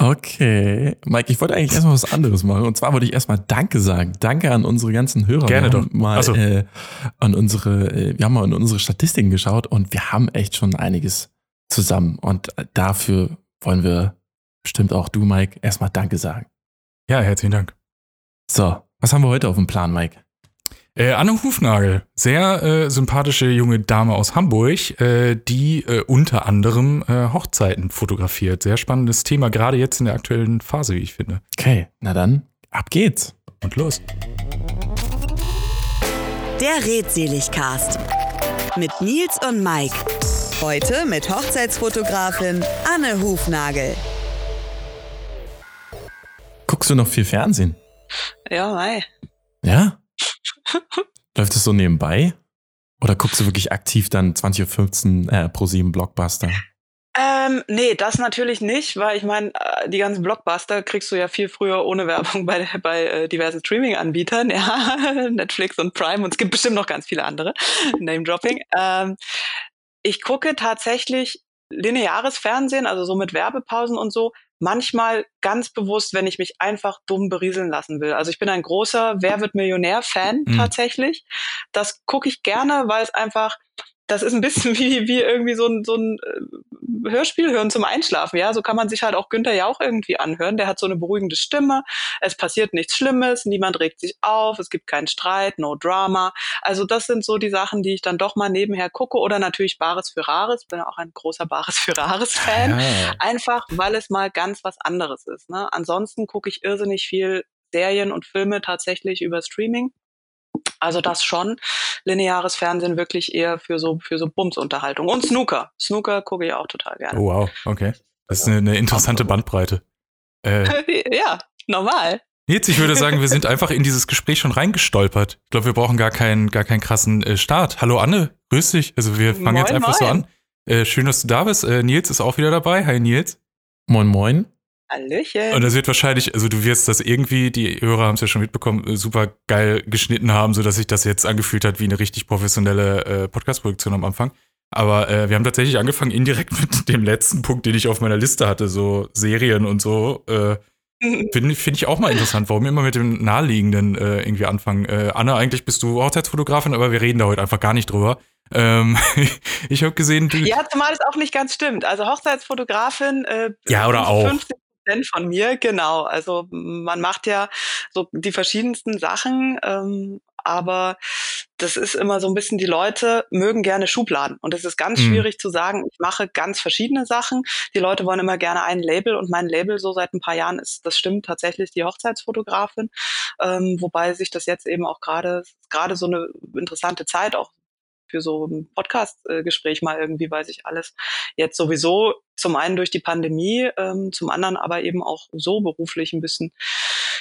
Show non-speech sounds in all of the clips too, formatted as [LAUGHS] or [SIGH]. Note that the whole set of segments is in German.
Okay. Mike, ich wollte eigentlich erstmal was anderes machen. Und zwar wollte ich erstmal Danke sagen. Danke an unsere ganzen Hörer. Gerne wir doch. Mal, so. äh, an unsere, äh, wir haben mal in unsere Statistiken geschaut und wir haben echt schon einiges zusammen. Und dafür wollen wir bestimmt auch du, Mike, erstmal Danke sagen. Ja, herzlichen Dank. So, was haben wir heute auf dem Plan, Mike? Äh, Anne Hufnagel, sehr äh, sympathische junge Dame aus Hamburg, äh, die äh, unter anderem äh, Hochzeiten fotografiert. Sehr spannendes Thema, gerade jetzt in der aktuellen Phase, wie ich finde. Okay, na dann, ab geht's. Und los. Der Redseligcast mit Nils und Mike. Heute mit Hochzeitsfotografin Anne Hufnagel. Guckst du noch viel Fernsehen? Ja, mei. Ja? [LAUGHS] Läuft es so nebenbei? Oder guckst du wirklich aktiv dann 20.15 Uhr äh, pro 7 Blockbuster? Ähm, nee, das natürlich nicht, weil ich meine, äh, die ganzen Blockbuster kriegst du ja viel früher ohne Werbung [LAUGHS] bei, bei äh, diversen Streaming-Anbietern, ja, [LAUGHS] Netflix und Prime und es gibt bestimmt noch ganz viele andere, Name-Dropping. Ähm, ich gucke tatsächlich lineares Fernsehen, also so mit Werbepausen und so, manchmal ganz bewusst, wenn ich mich einfach dumm berieseln lassen will. Also ich bin ein großer Wer wird Millionär-Fan Mhm. tatsächlich. Das gucke ich gerne, weil es einfach, das ist ein bisschen [LAUGHS] wie, wie irgendwie so ein, so ein äh, Hörspiel hören zum Einschlafen. Ja, so kann man sich halt auch Günther ja auch irgendwie anhören. Der hat so eine beruhigende Stimme. Es passiert nichts Schlimmes, niemand regt sich auf, es gibt keinen Streit, no Drama. Also das sind so die Sachen, die ich dann doch mal nebenher gucke. Oder natürlich Bares für Rares. Bin auch ein großer Bares für Rares-Fan. Ja. Einfach, weil es mal ganz was anderes ist. Ne? Ansonsten gucke ich irrsinnig viel Serien und Filme tatsächlich über Streaming. Also das schon. Lineares Fernsehen wirklich eher für so, für so Bumsunterhaltung. Und Snooker. Snooker gucke ich auch total gerne. Oh, wow, okay. Das ist eine, eine interessante Bandbreite. Äh, [LAUGHS] ja, normal. Nils, ich würde sagen, wir sind [LAUGHS] einfach in dieses Gespräch schon reingestolpert. Ich glaube, wir brauchen gar keinen, gar keinen krassen äh, Start. Hallo Anne, grüß dich. Also wir fangen jetzt Moin, einfach so moin. an. Äh, schön, dass du da bist. Äh, Nils ist auch wieder dabei. Hi Nils. Moin, moin. Hallöchen. Und das wird wahrscheinlich, also du wirst das irgendwie, die Hörer haben es ja schon mitbekommen, äh, super geil geschnitten haben, sodass sich das jetzt angefühlt hat wie eine richtig professionelle äh, Podcast-Produktion am Anfang. Aber äh, wir haben tatsächlich angefangen indirekt [LAUGHS] mit dem letzten Punkt, den ich auf meiner Liste hatte, so Serien und so. Äh, [LAUGHS] Finde find ich auch mal interessant, warum wir immer mit dem Naheliegenden äh, irgendwie anfangen. Äh, Anna, eigentlich bist du Hochzeitsfotografin, aber wir reden da heute einfach gar nicht drüber. Ähm, [LAUGHS] ich habe gesehen, du. Ja, zumal es auch nicht ganz stimmt. Also Hochzeitsfotografin. Äh, Ja, oder auch. 50 Prozent von mir, genau. Also man macht ja so die verschiedensten Sachen, ähm, aber das ist immer so ein bisschen, die Leute mögen gerne Schubladen. Und es ist ganz Mhm. schwierig zu sagen, ich mache ganz verschiedene Sachen. Die Leute wollen immer gerne ein Label und mein Label so seit ein paar Jahren ist, das stimmt tatsächlich, die Hochzeitsfotografin. Ähm, wobei sich das jetzt eben auch gerade, gerade so eine interessante Zeit auch für so ein Podcast-Gespräch mal irgendwie, weil sich alles jetzt sowieso zum einen durch die Pandemie, ähm, zum anderen aber eben auch so beruflich ein bisschen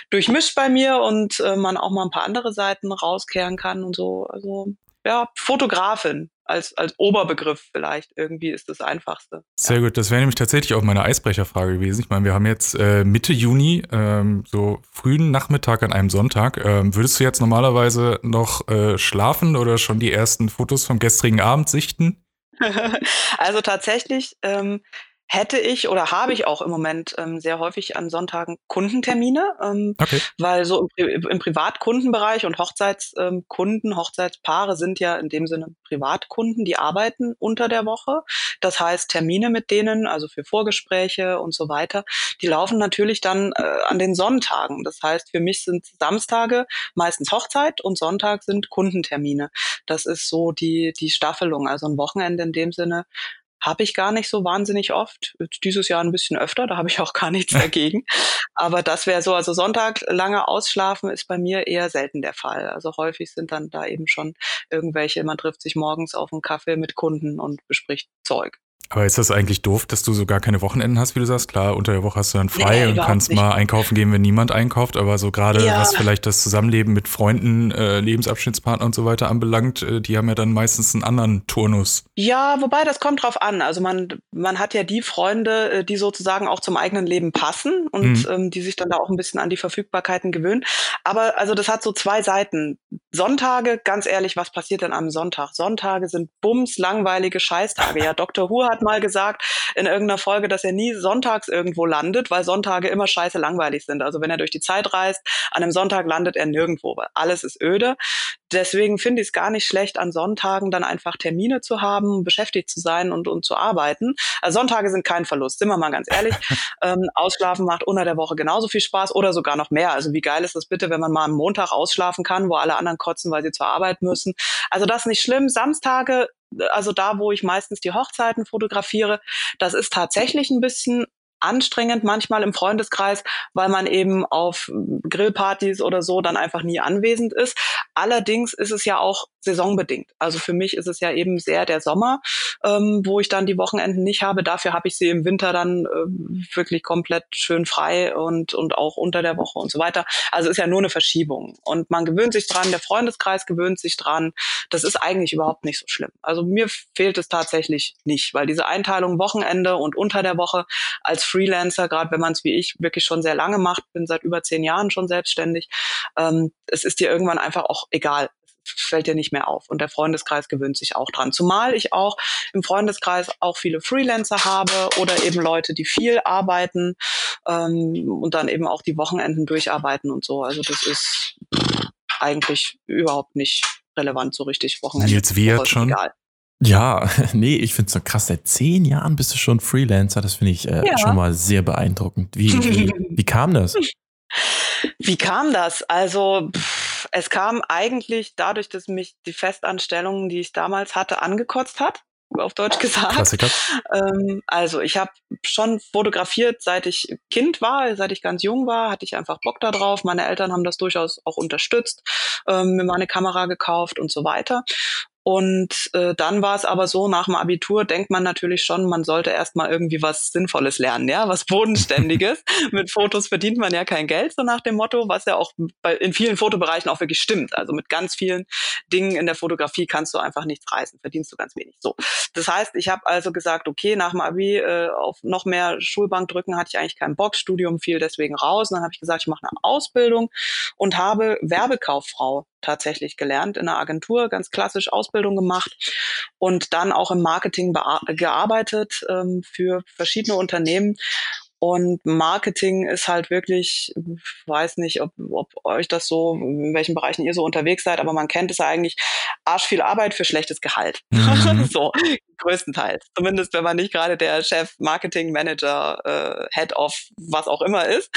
durchmischt bei mir und äh, man auch mal ein paar andere Seiten rauskehren kann und so. Also ja, Fotografin als, als Oberbegriff vielleicht irgendwie ist das Einfachste. Sehr gut, das wäre nämlich tatsächlich auch meine Eisbrecherfrage gewesen. Ich meine, wir haben jetzt äh, Mitte Juni, ähm, so frühen Nachmittag an einem Sonntag. Ähm, würdest du jetzt normalerweise noch äh, schlafen oder schon die ersten Fotos vom gestrigen Abend sichten? [LAUGHS] also tatsächlich ähm, hätte ich oder habe ich auch im Moment ähm, sehr häufig an Sonntagen Kundentermine, ähm, Okay. weil so im, Pri im Privatkundenbereich und Hochzeitskunden, Hochzeitspaare sind ja in dem Sinne Privatkunden, die arbeiten unter der Woche. Das heißt, Termine mit denen, also für Vorgespräche und so weiter, die laufen natürlich dann äh, an den Sonntagen. Das heißt, für mich sind Samstage meistens Hochzeit und Sonntag sind Kundentermine. Das ist so die, die Staffelung. Also ein Wochenende in dem Sinne habe ich gar nicht so wahnsinnig oft. Dieses Jahr ein bisschen öfter, da habe ich auch gar nichts [LAUGHS] dagegen. Aber das wäre so, also Sonntag lange ausschlafen ist bei mir eher selten der Fall. Also häufig sind dann da eben schon irgendwelche, man trifft sich morgens auf einen Kaffee mit Kunden und bespricht Zeug. Aber ist das eigentlich doof, dass du so gar keine Wochenenden hast, wie du sagst? Klar, unter der Woche hast du dann frei Nee, und kannst nicht. mal einkaufen gehen, wenn niemand einkauft. Aber so gerade Ja. was vielleicht das Zusammenleben mit Freunden, äh, Lebensabschnittspartner und so weiter anbelangt, äh, die haben ja dann meistens einen anderen Turnus. Ja, wobei das kommt drauf an. Also man, man hat ja die Freunde, äh, die sozusagen auch zum eigenen Leben passen und Mhm. ähm, die sich dann da auch ein bisschen an die Verfügbarkeiten gewöhnen. Aber also das hat so zwei Seiten. Sonntage, ganz ehrlich, was passiert denn am Sonntag? Sonntage sind bums langweilige Scheißtage. Ja, Dr. Hu hat mal gesagt in irgendeiner Folge, dass er nie sonntags irgendwo landet, weil Sonntage immer scheiße langweilig sind. Also wenn er durch die Zeit reist, an einem Sonntag landet er nirgendwo, weil alles ist öde. Deswegen finde ich es gar nicht schlecht, an Sonntagen dann einfach Termine zu haben, beschäftigt zu sein und, und zu arbeiten. Also Sonntage sind kein Verlust, sind wir mal ganz ehrlich. [LAUGHS] ähm, ausschlafen macht unter der Woche genauso viel Spaß oder sogar noch mehr. Also wie geil ist das bitte, wenn man mal am Montag ausschlafen kann, wo alle anderen kotzen, weil sie zur Arbeit müssen. Also das ist nicht schlimm. Samstage, also da, wo ich meistens die Hochzeiten fotografiere, das ist tatsächlich ein bisschen anstrengend manchmal im Freundeskreis, weil man eben auf Grillpartys oder so dann einfach nie anwesend ist. Allerdings ist es ja auch saisonbedingt. Also für mich ist es ja eben sehr der Sommer, ähm, wo ich dann die Wochenenden nicht habe. Dafür habe ich sie im Winter dann äh, wirklich komplett schön frei und, und auch unter der Woche und so weiter. Also ist ja nur eine Verschiebung. Und man gewöhnt sich dran, der Freundeskreis gewöhnt sich dran. Das ist eigentlich überhaupt nicht so schlimm. Also mir fehlt es tatsächlich nicht, weil diese Einteilung Wochenende und unter der Woche als Freelancer, gerade wenn man es wie ich wirklich schon sehr lange macht, bin seit über zehn Jahren schon selbstständig, ähm, es ist dir irgendwann einfach auch egal fällt dir nicht mehr auf. Und der Freundeskreis gewöhnt sich auch dran. Zumal ich auch im Freundeskreis auch viele Freelancer habe oder eben Leute, die viel arbeiten ähm, und dann eben auch die Wochenenden durcharbeiten und so. Also das ist eigentlich überhaupt nicht relevant so richtig. Wochenende. Jetzt wird schon. Egal. Ja, [LAUGHS] nee, ich finde es so krass. Seit zehn Jahren bist du schon Freelancer. Das finde ich äh, ja. schon mal sehr beeindruckend. Wie, wie, [LAUGHS] wie kam das? Wie kam das? Also pff, es kam eigentlich dadurch, dass mich die Festanstellung, die ich damals hatte, angekotzt hat auf Deutsch gesagt. Klassiker. Ähm, also ich habe schon fotografiert, seit ich Kind war, seit ich ganz jung war, hatte ich einfach Bock da drauf. Meine Eltern haben das durchaus auch unterstützt, ähm, mir mal eine Kamera gekauft und so weiter. Und äh, dann war es aber so, nach dem Abitur denkt man natürlich schon, man sollte erstmal irgendwie was Sinnvolles lernen, ja, was Bodenständiges. [LAUGHS] mit Fotos verdient man ja kein Geld, so nach dem Motto, was ja auch bei, in vielen Fotobereichen auch wirklich stimmt. Also mit ganz vielen Dingen in der Fotografie kannst du einfach nichts reißen, verdienst du ganz wenig. So. Das heißt, ich habe also gesagt, okay, nach dem Abi äh, auf noch mehr Schulbank drücken hatte ich eigentlich keinen Bock, Studium fiel deswegen raus. Und dann habe ich gesagt, ich mache eine Ausbildung und habe Werbekauffrau tatsächlich gelernt in einer Agentur, ganz klassisch Ausbildung gemacht und dann auch im Marketing gearbeitet ähm, für verschiedene Unternehmen. Und Marketing ist halt wirklich, ich weiß nicht, ob, ob euch das so, in welchen Bereichen ihr so unterwegs seid, aber man kennt es ja eigentlich, arsch viel Arbeit für schlechtes Gehalt. Mhm. [LAUGHS] so, größtenteils. Zumindest wenn man nicht gerade der Chef, Marketing Manager, äh, Head of was auch immer ist.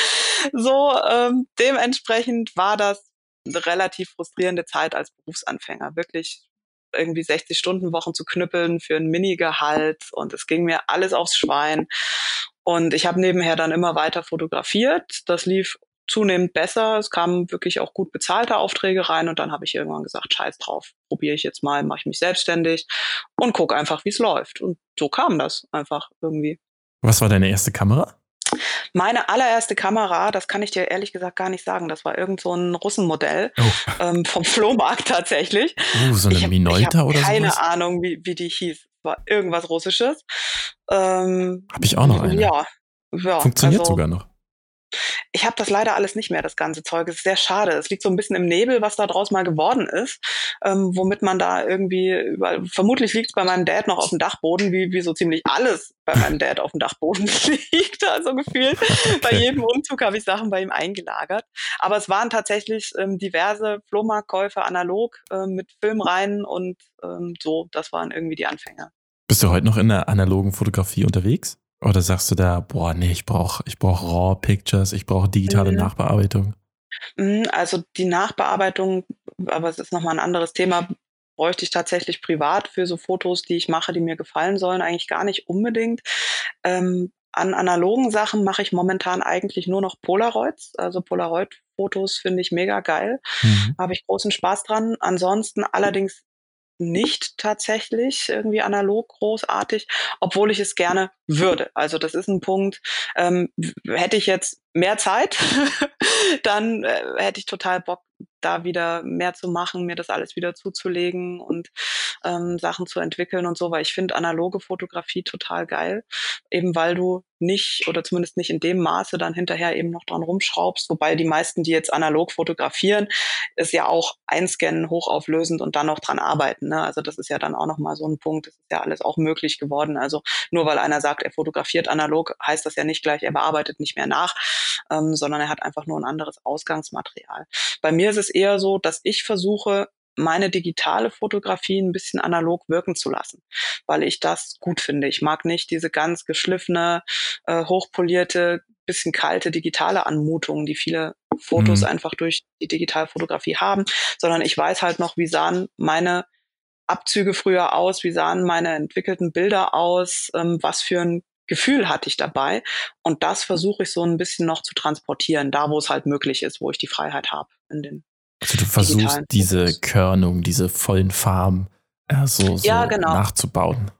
So, ähm, dementsprechend war das relativ frustrierende Zeit als Berufsanfänger. Wirklich irgendwie 60 Stunden Wochen zu knüppeln für ein Minigehalt und es ging mir alles aufs Schwein. Und ich habe nebenher dann immer weiter fotografiert. Das lief zunehmend besser. Es kamen wirklich auch gut bezahlte Aufträge rein und dann habe ich irgendwann gesagt, scheiß drauf, probiere ich jetzt mal, mache ich mich selbstständig und guck einfach, wie es läuft. Und so kam das einfach irgendwie. Was war deine erste Kamera? Meine allererste Kamera, das kann ich dir ehrlich gesagt gar nicht sagen, das war irgend so ein Russenmodell oh. ähm, vom Flohmarkt tatsächlich. Oh, so eine ich hab, Minolta oder so? Keine sowas? Ahnung, wie, wie die hieß. War irgendwas Russisches. Ähm, Habe ich auch noch eine. Ja. ja Funktioniert also, sogar noch. Ich habe das leider alles nicht mehr, das ganze Zeug. Es ist sehr schade. Es liegt so ein bisschen im Nebel, was da draus mal geworden ist, ähm, womit man da irgendwie, überall, vermutlich liegt es bei meinem Dad noch auf dem Dachboden, wie, wie so ziemlich alles bei meinem Dad auf dem Dachboden [LAUGHS] liegt, also gefühlt. [LAUGHS] Okay. Bei jedem Umzug habe ich Sachen bei ihm eingelagert. Aber es waren tatsächlich ähm, diverse Flohmarktkäufe analog äh, mit Filmreihen und ähm, so, das waren irgendwie die Anfänger. Bist du heute noch in der analogen Fotografie unterwegs? Oder sagst du da, boah, nee, ich brauche ich brauch Raw Pictures, ich brauche digitale mhm. Nachbearbeitung? Mhm, also die Nachbearbeitung, aber es ist nochmal ein anderes Thema, bräuchte ich tatsächlich privat für so Fotos, die ich mache, die mir gefallen sollen, eigentlich gar nicht unbedingt. Ähm, an analogen Sachen mache ich momentan eigentlich nur noch Polaroids. Also Polaroid-Fotos finde ich mega geil. Mhm. Habe ich großen Spaß dran. Ansonsten allerdings nicht tatsächlich irgendwie analog großartig, obwohl ich es gerne würde. Also das ist ein Punkt, ähm, hätte ich jetzt mehr Zeit, [LAUGHS] dann äh, hätte ich total Bock, da wieder mehr zu machen, mir das alles wieder zuzulegen und ähm, Sachen zu entwickeln und so, weil ich finde analoge Fotografie total geil, eben weil du nicht oder zumindest nicht in dem Maße dann hinterher eben noch dran rumschraubst. Wobei die meisten, die jetzt analog fotografieren, ist ja auch einscannen, hochauflösend und dann noch dran arbeiten. Ne? Also das ist ja dann auch nochmal so ein Punkt. Das ist ja alles auch möglich geworden. Also nur weil einer sagt, er fotografiert analog, heißt das ja nicht gleich, er bearbeitet nicht mehr nach, ähm, sondern er hat einfach nur ein anderes Ausgangsmaterial. Bei mir ist es eher so, dass ich versuche, meine digitale Fotografie ein bisschen analog wirken zu lassen, weil ich das gut finde. Ich mag nicht diese ganz geschliffene, äh, hochpolierte, bisschen kalte digitale Anmutung, die viele Fotos mhm. einfach durch die Digitalfotografie haben, sondern ich weiß halt noch, wie sahen meine Abzüge früher aus, wie sahen meine entwickelten Bilder aus, ähm, was für ein Gefühl hatte ich dabei. Und das versuche ich so ein bisschen noch zu transportieren, da wo es halt möglich ist, wo ich die Freiheit habe in den also du versuchst diese Körnung, diese vollen Farben äh, so, so ja, genau. nachzubauen.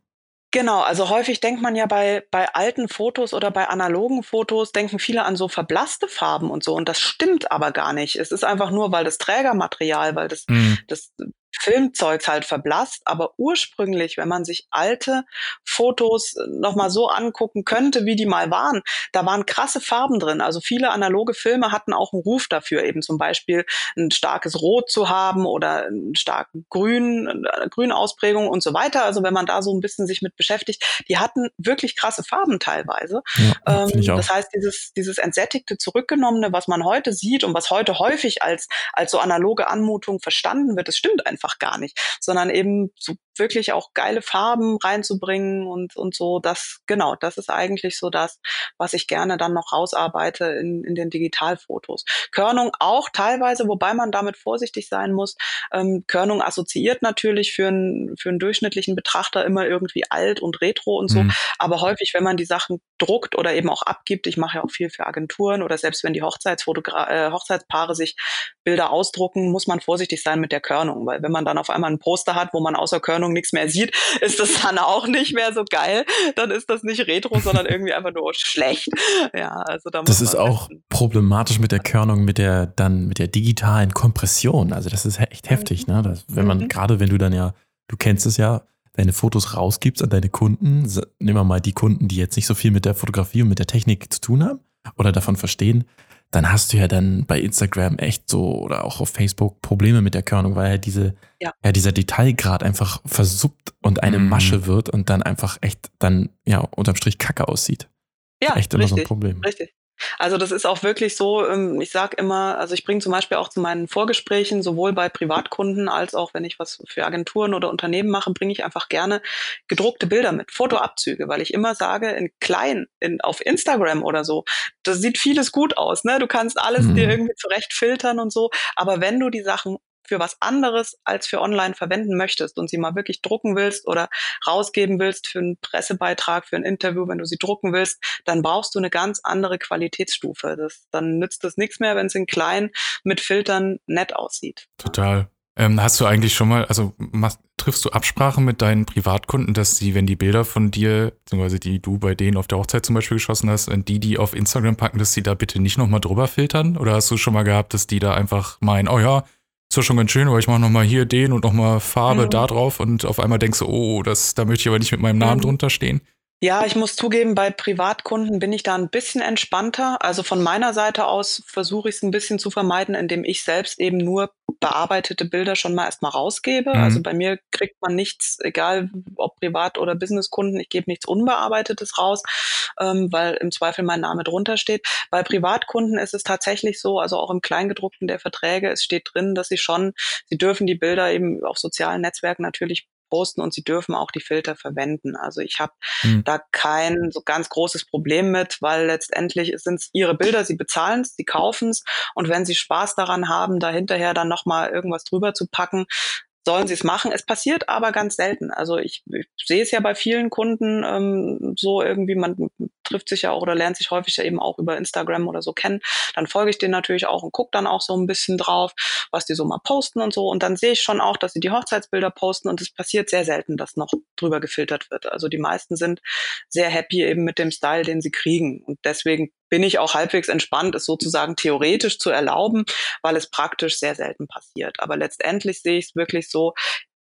Genau, also häufig denkt man ja bei, bei alten Fotos oder bei analogen Fotos, denken viele an so verblasste Farben und so. Und das stimmt aber gar nicht. Es ist einfach nur, weil das Trägermaterial, weil das, mhm. das Filmzeugs halt verblasst, aber ursprünglich, wenn man sich alte Fotos nochmal so angucken könnte, wie die mal waren, da waren krasse Farben drin. Also viele analoge Filme hatten auch einen Ruf dafür, eben zum Beispiel ein starkes Rot zu haben oder einen starken Grün, eine Grünausprägung und so weiter. Also wenn man da so ein bisschen sich mit beschäftigt, die hatten wirklich krasse Farben teilweise. Ja, ähm, das heißt, dieses, dieses entsättigte, zurückgenommene, was man heute sieht und was heute häufig als, als so analoge Anmutung verstanden wird, das stimmt einfach einfach gar nicht, sondern eben so wirklich auch geile Farben reinzubringen und, und so. Das, genau, das ist eigentlich so das, was ich gerne dann noch rausarbeite in, in den Digitalfotos. Körnung auch teilweise, wobei man damit vorsichtig sein muss. Ähm, Körnung assoziiert natürlich für einen, für einen durchschnittlichen Betrachter immer irgendwie alt und retro und so. Mhm. Aber häufig, wenn man die Sachen druckt oder eben auch abgibt, ich mache ja auch viel für Agenturen oder selbst wenn die Hochzeitsfotogra äh, Hochzeitspaare sich Bilder ausdrucken, muss man vorsichtig sein mit der Körnung, weil wenn man dann auf einmal ein Poster hat, wo man außer Körnung nichts mehr sieht, ist das dann auch nicht mehr so geil. Dann ist das nicht Retro, sondern irgendwie einfach nur schlecht. Ja, also da muss Das ist auch wissen. problematisch mit der Körnung, mit der dann mit der digitalen Kompression. Also das ist echt heftig, ne? Das, wenn man mhm. gerade, wenn du dann ja, du kennst es ja, deine Fotos rausgibst an deine Kunden, nehmen wir mal die Kunden, die jetzt nicht so viel mit der Fotografie und mit der Technik zu tun haben oder davon verstehen, dann hast du ja dann bei Instagram echt so oder auch auf Facebook Probleme mit der Körnung, weil ja diese, ja, ja dieser Detailgrad einfach versuppt und eine mhm. Masche wird und dann einfach echt dann, ja, unterm Strich kacke aussieht. Ja, echt immer richtig, so ein Problem. Richtig. Also das ist auch wirklich so, ähm, ich sage immer, also ich bringe zum Beispiel auch zu meinen Vorgesprächen, sowohl bei Privatkunden als auch wenn ich was für Agenturen oder Unternehmen mache, bringe ich einfach gerne gedruckte Bilder mit, Fotoabzüge, weil ich immer sage, in klein, in, auf Instagram oder so, da sieht vieles gut aus, ne? Du kannst alles mhm. dir irgendwie zurecht filtern und so, aber wenn du die Sachen für was anderes als für online verwenden möchtest und sie mal wirklich drucken willst oder rausgeben willst für einen Pressebeitrag, für ein Interview, wenn du sie drucken willst, dann brauchst du eine ganz andere Qualitätsstufe. Das, dann nützt es nichts mehr, wenn es in klein mit Filtern nett aussieht. Total. Ähm, hast du eigentlich schon mal, also machst, triffst du Absprachen mit deinen Privatkunden, dass sie, wenn die Bilder von dir, beziehungsweise die du bei denen auf der Hochzeit zum Beispiel geschossen hast, die die auf Instagram packen, dass sie da bitte nicht nochmal drüber filtern? Oder hast du schon mal gehabt, dass die da einfach meinen, oh ja, ist ja schon ganz schön, aber ich mache nochmal hier den und nochmal Farbe mhm. da drauf und auf einmal denkst du, oh, das, da möchte ich aber nicht mit meinem Namen mhm. drunter stehen. Ja, ich muss zugeben, bei Privatkunden bin ich da ein bisschen entspannter. Also von meiner Seite aus versuche ich es ein bisschen zu vermeiden, indem ich selbst eben nur bearbeitete Bilder schon mal erstmal rausgebe. Mhm. Also bei mir kriegt man nichts, egal ob Privat- oder Businesskunden, ich gebe nichts Unbearbeitetes raus, ähm, weil im Zweifel mein Name drunter steht. Bei Privatkunden ist es tatsächlich so, also auch im Kleingedruckten der Verträge, es steht drin, dass sie schon, sie dürfen die Bilder eben auf sozialen Netzwerken natürlich posten und sie dürfen auch die Filter verwenden. Also ich habe hm. da kein so ganz großes Problem mit, weil letztendlich sind es ihre Bilder, sie bezahlen es, sie kaufen es und wenn sie Spaß daran haben, da hinterher dann nochmal irgendwas drüber zu packen, sollen sie es machen. Es passiert aber ganz selten. Also ich, ich sehe es ja bei vielen Kunden ähm, so irgendwie, man trifft sich ja auch oder lernt sich häufig ja eben auch über Instagram oder so kennen. Dann folge ich denen natürlich auch und gucke dann auch so ein bisschen drauf, was die so mal posten und so. Und dann sehe ich schon auch, dass sie die Hochzeitsbilder posten und es passiert sehr selten, dass noch drüber gefiltert wird. Also die meisten sind sehr happy eben mit dem Style, den sie kriegen. Und deswegen bin ich auch halbwegs entspannt, es sozusagen theoretisch zu erlauben, weil es praktisch sehr selten passiert. Aber letztendlich sehe ich es wirklich so,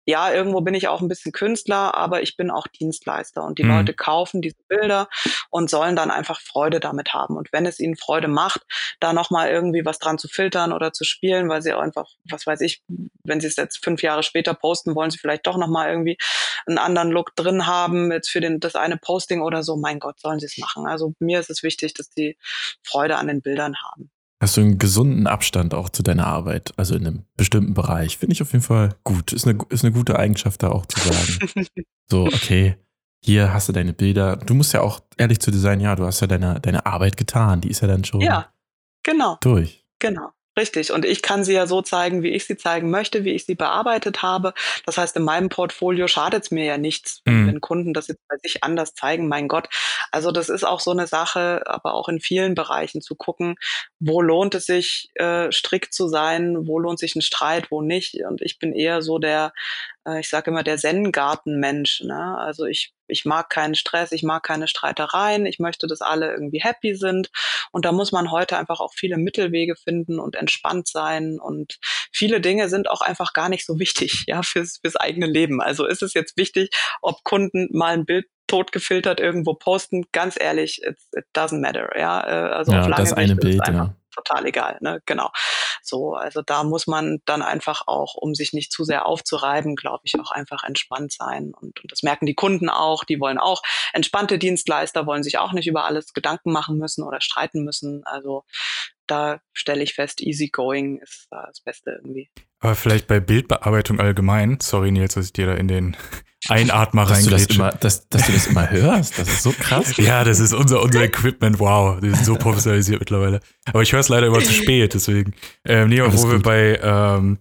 ja, irgendwo bin ich auch ein bisschen Künstler, aber ich bin auch Dienstleister und die mhm. Leute kaufen diese Bilder und sollen dann einfach Freude damit haben. Und wenn es ihnen Freude macht, da nochmal irgendwie was dran zu filtern oder zu spielen, weil sie einfach, was weiß ich, wenn sie es jetzt fünf Jahre später posten, wollen sie vielleicht doch nochmal irgendwie einen anderen Look drin haben, jetzt für den, das eine Posting oder so, mein Gott, sollen sie es machen. Also mir ist es wichtig, dass die Freude an den Bildern haben. Hast du einen gesunden Abstand auch zu deiner Arbeit, also in einem bestimmten Bereich? Finde ich auf jeden Fall gut. Ist eine, ist eine gute Eigenschaft, da auch zu sagen. [LAUGHS] so, okay, hier hast du deine Bilder. Du musst ja auch ehrlich zu dir sein, ja, du hast ja deine, deine Arbeit getan. Die ist ja dann schon ja, genau. durch. Genau. Richtig. Und ich kann sie ja so zeigen, wie ich sie zeigen möchte, wie ich sie bearbeitet habe. Das heißt, in meinem Portfolio schadet es mir ja nichts, mhm. wenn Kunden das jetzt bei sich anders zeigen. Mein Gott. Also das ist auch so eine Sache, aber auch in vielen Bereichen zu gucken, wo lohnt es sich, äh, strikt zu sein, wo lohnt sich ein Streit, wo nicht. Und ich bin eher so der, ich sage immer, der Zen-Garten-Mensch. Ne? Also ich, ich mag keinen Stress, ich mag keine Streitereien, ich möchte, dass alle irgendwie happy sind. Und da muss man heute einfach auch viele Mittelwege finden und entspannt sein. Und viele Dinge sind auch einfach gar nicht so wichtig, [LAUGHS] ja, fürs, fürs eigene Leben. Also ist es jetzt wichtig, ob Kunden mal ein Bild totgefiltert irgendwo posten, ganz ehrlich, it, doesn't matter, ja. Äh, also ja, auf lange das eine Bild, ja total egal, ne? Genau. So, also da muss man dann einfach auch, um sich nicht zu sehr aufzureiben, glaube ich, auch einfach entspannt sein. Und, und das merken die Kunden auch. Die wollen auch entspannte Dienstleister, wollen sich auch nicht über alles Gedanken machen müssen oder streiten müssen. Also da stelle ich fest, easygoing ist das Beste irgendwie. Aber vielleicht bei Bildbearbeitung allgemein, sorry Nils, dass ich dir da in den [LAUGHS] Einatmer dass du das immer, dass, dass du das immer [LAUGHS] hörst, das ist so krass. ja, das ist unser, unser Equipment, wow, die sind so professionalisiert mittlerweile. Aber ich höre es leider immer zu spät, deswegen. Ähm, nee, wo wir bei, ähm,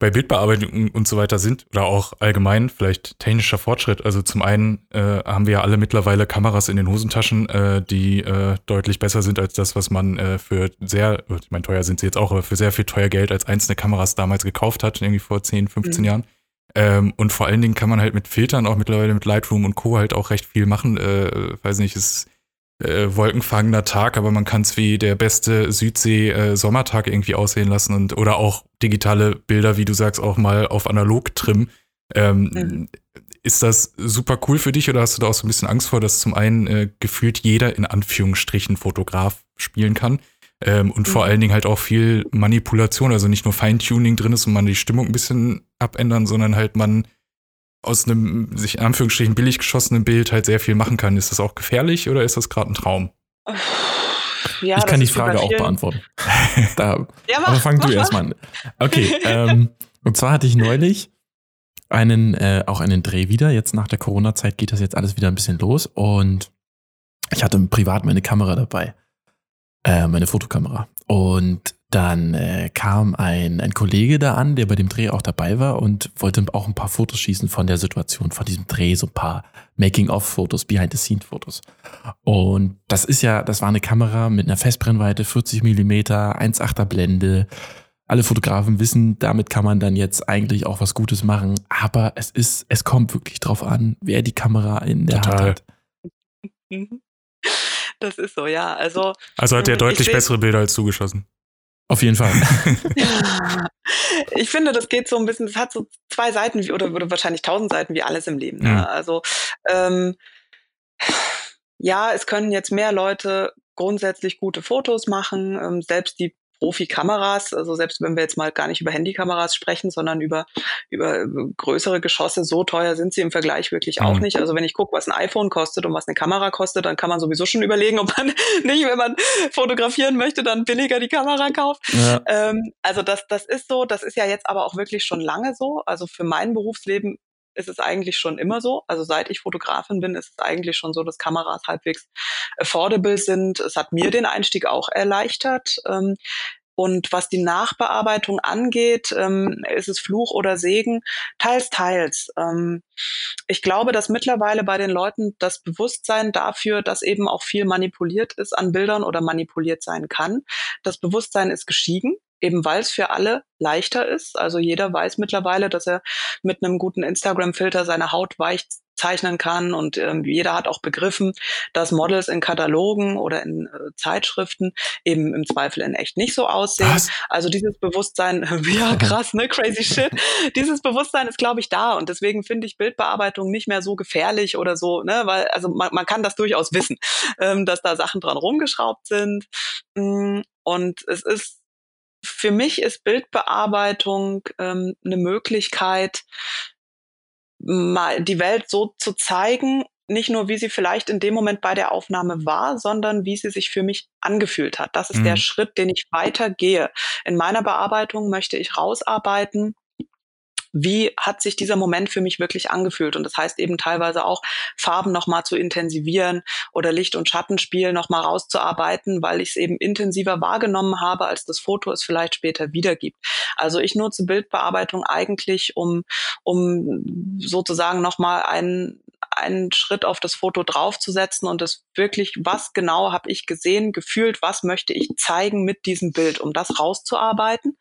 bei Bildbearbeitung und so weiter sind, oder auch allgemein vielleicht technischer Fortschritt. Also zum einen äh, haben wir ja alle mittlerweile Kameras in den Hosentaschen, äh, die äh, deutlich besser sind als das, was man äh, für sehr, ich meine, teuer sind sie jetzt auch, aber für sehr viel teuer Geld als einzelne Kameras damals gekauft hat, irgendwie vor 10, 15 mhm. Jahren. Ähm, und vor allen Dingen kann man halt mit Filtern auch mittlerweile mit Lightroom und Co. halt auch recht viel machen. Äh, weiß nicht, ist äh, wolkenfangender Tag, aber man kann es wie der beste Südsee-Sommertag äh, irgendwie aussehen lassen und oder auch digitale Bilder, wie du sagst, auch mal auf analog trimmen. Ähm, mhm. Ist das super cool für dich oder hast du da auch so ein bisschen Angst vor, dass zum einen äh, gefühlt jeder in Anführungsstrichen Fotograf spielen kann? Ähm, und mhm. vor allen Dingen halt auch viel Manipulation, also nicht nur Feintuning drin ist und man die Stimmung ein bisschen abändern, sondern halt man aus einem sich in Anführungsstrichen billig geschossenen Bild halt sehr viel machen kann. Ist das auch gefährlich oder ist das gerade ein Traum? Ja, ich kann die Frage auch beantworten. [LAUGHS] da, ja, mach, aber fang du erstmal an. Okay, ähm, und zwar hatte ich neulich einen, äh, auch einen Dreh wieder. Jetzt nach der Corona-Zeit geht das jetzt alles wieder ein bisschen los und ich hatte privat meine Kamera dabei äh, meine Fotokamera. Und dann äh, kam ein, ein Kollege da an, der bei dem Dreh auch dabei war und wollte auch ein paar Fotos schießen von der Situation, von diesem Dreh, so ein paar Making-of-Fotos, Behind-the-Scene-Fotos. Und das ist ja, das war eine Kamera mit einer Festbrennweite, 40 Millimeter, 1,8er Blende. Alle Fotografen wissen, damit kann man dann jetzt eigentlich auch was Gutes machen. Aber es ist, es kommt wirklich drauf an, wer die Kamera in der Total. Hand hat. Mhm. Das ist so, ja. Also, also hat er hm, deutlich bessere Bilder als zugeschossen. Auf jeden Fall. [LAUGHS] ich finde, das geht so ein bisschen, das hat so zwei Seiten wie, oder, oder wahrscheinlich tausend Seiten wie alles im Leben. Ne? Ja. Also ähm, ja, es können jetzt mehr Leute grundsätzlich gute Fotos machen. Ähm, selbst die Profi-Kameras, also selbst wenn wir jetzt mal gar nicht über Handykameras sprechen, sondern über, über größere Geschosse, so teuer sind sie im Vergleich wirklich auch mhm. nicht. Also wenn ich gucke, was ein iPhone kostet und was eine Kamera kostet, dann kann man sowieso schon überlegen, ob man [LAUGHS] nicht, wenn man fotografieren möchte, dann billiger die Kamera kauft. Ja. Ähm, also das, das ist so, das ist ja jetzt aber auch wirklich schon lange so. Also für mein Berufsleben ist es eigentlich schon immer so. Also seit ich Fotografin bin, ist es eigentlich schon so, dass Kameras halbwegs affordable sind. Es hat mir den Einstieg auch erleichtert. Ähm, und was die Nachbearbeitung angeht, ähm, ist es Fluch oder Segen? Teils, teils. Ähm, ich glaube, dass mittlerweile bei den Leuten das Bewusstsein dafür, dass eben auch viel manipuliert ist an Bildern oder manipuliert sein kann, das Bewusstsein ist geschieden eben weil es für alle leichter ist. Also jeder weiß mittlerweile, dass er mit einem guten Instagram-Filter seine Haut weich zeichnen kann und ähm, jeder hat auch begriffen, dass Models in Katalogen oder in äh, Zeitschriften eben im Zweifel in echt nicht so aussehen. Was? Also dieses Bewusstsein, [LAUGHS] ja krass, ne, crazy shit. dieses Bewusstsein ist, glaube ich, da und deswegen finde ich Bildbearbeitung nicht mehr so gefährlich oder so, ne, weil also man, man kann das durchaus wissen, ähm, dass da Sachen dran rumgeschraubt sind mm, und es ist für mich ist Bildbearbeitung ähm, eine Möglichkeit, mal die Welt so zu zeigen, nicht nur wie sie vielleicht in dem Moment bei der Aufnahme war, sondern wie sie sich für mich angefühlt hat. Das ist mhm. der Schritt, den ich weitergehe. In meiner Bearbeitung möchte ich rausarbeiten, wie hat sich dieser Moment für mich wirklich angefühlt? Und das heißt eben teilweise auch, Farben nochmal zu intensivieren oder Licht- und Schattenspiel nochmal rauszuarbeiten, weil ich es eben intensiver wahrgenommen habe, als das Foto es vielleicht später wiedergibt. Also ich nutze Bildbearbeitung eigentlich, um, um sozusagen nochmal einen, einen Schritt auf das Foto draufzusetzen und das wirklich, was genau habe ich gesehen, gefühlt, was möchte ich zeigen mit diesem Bild, um das rauszuarbeiten.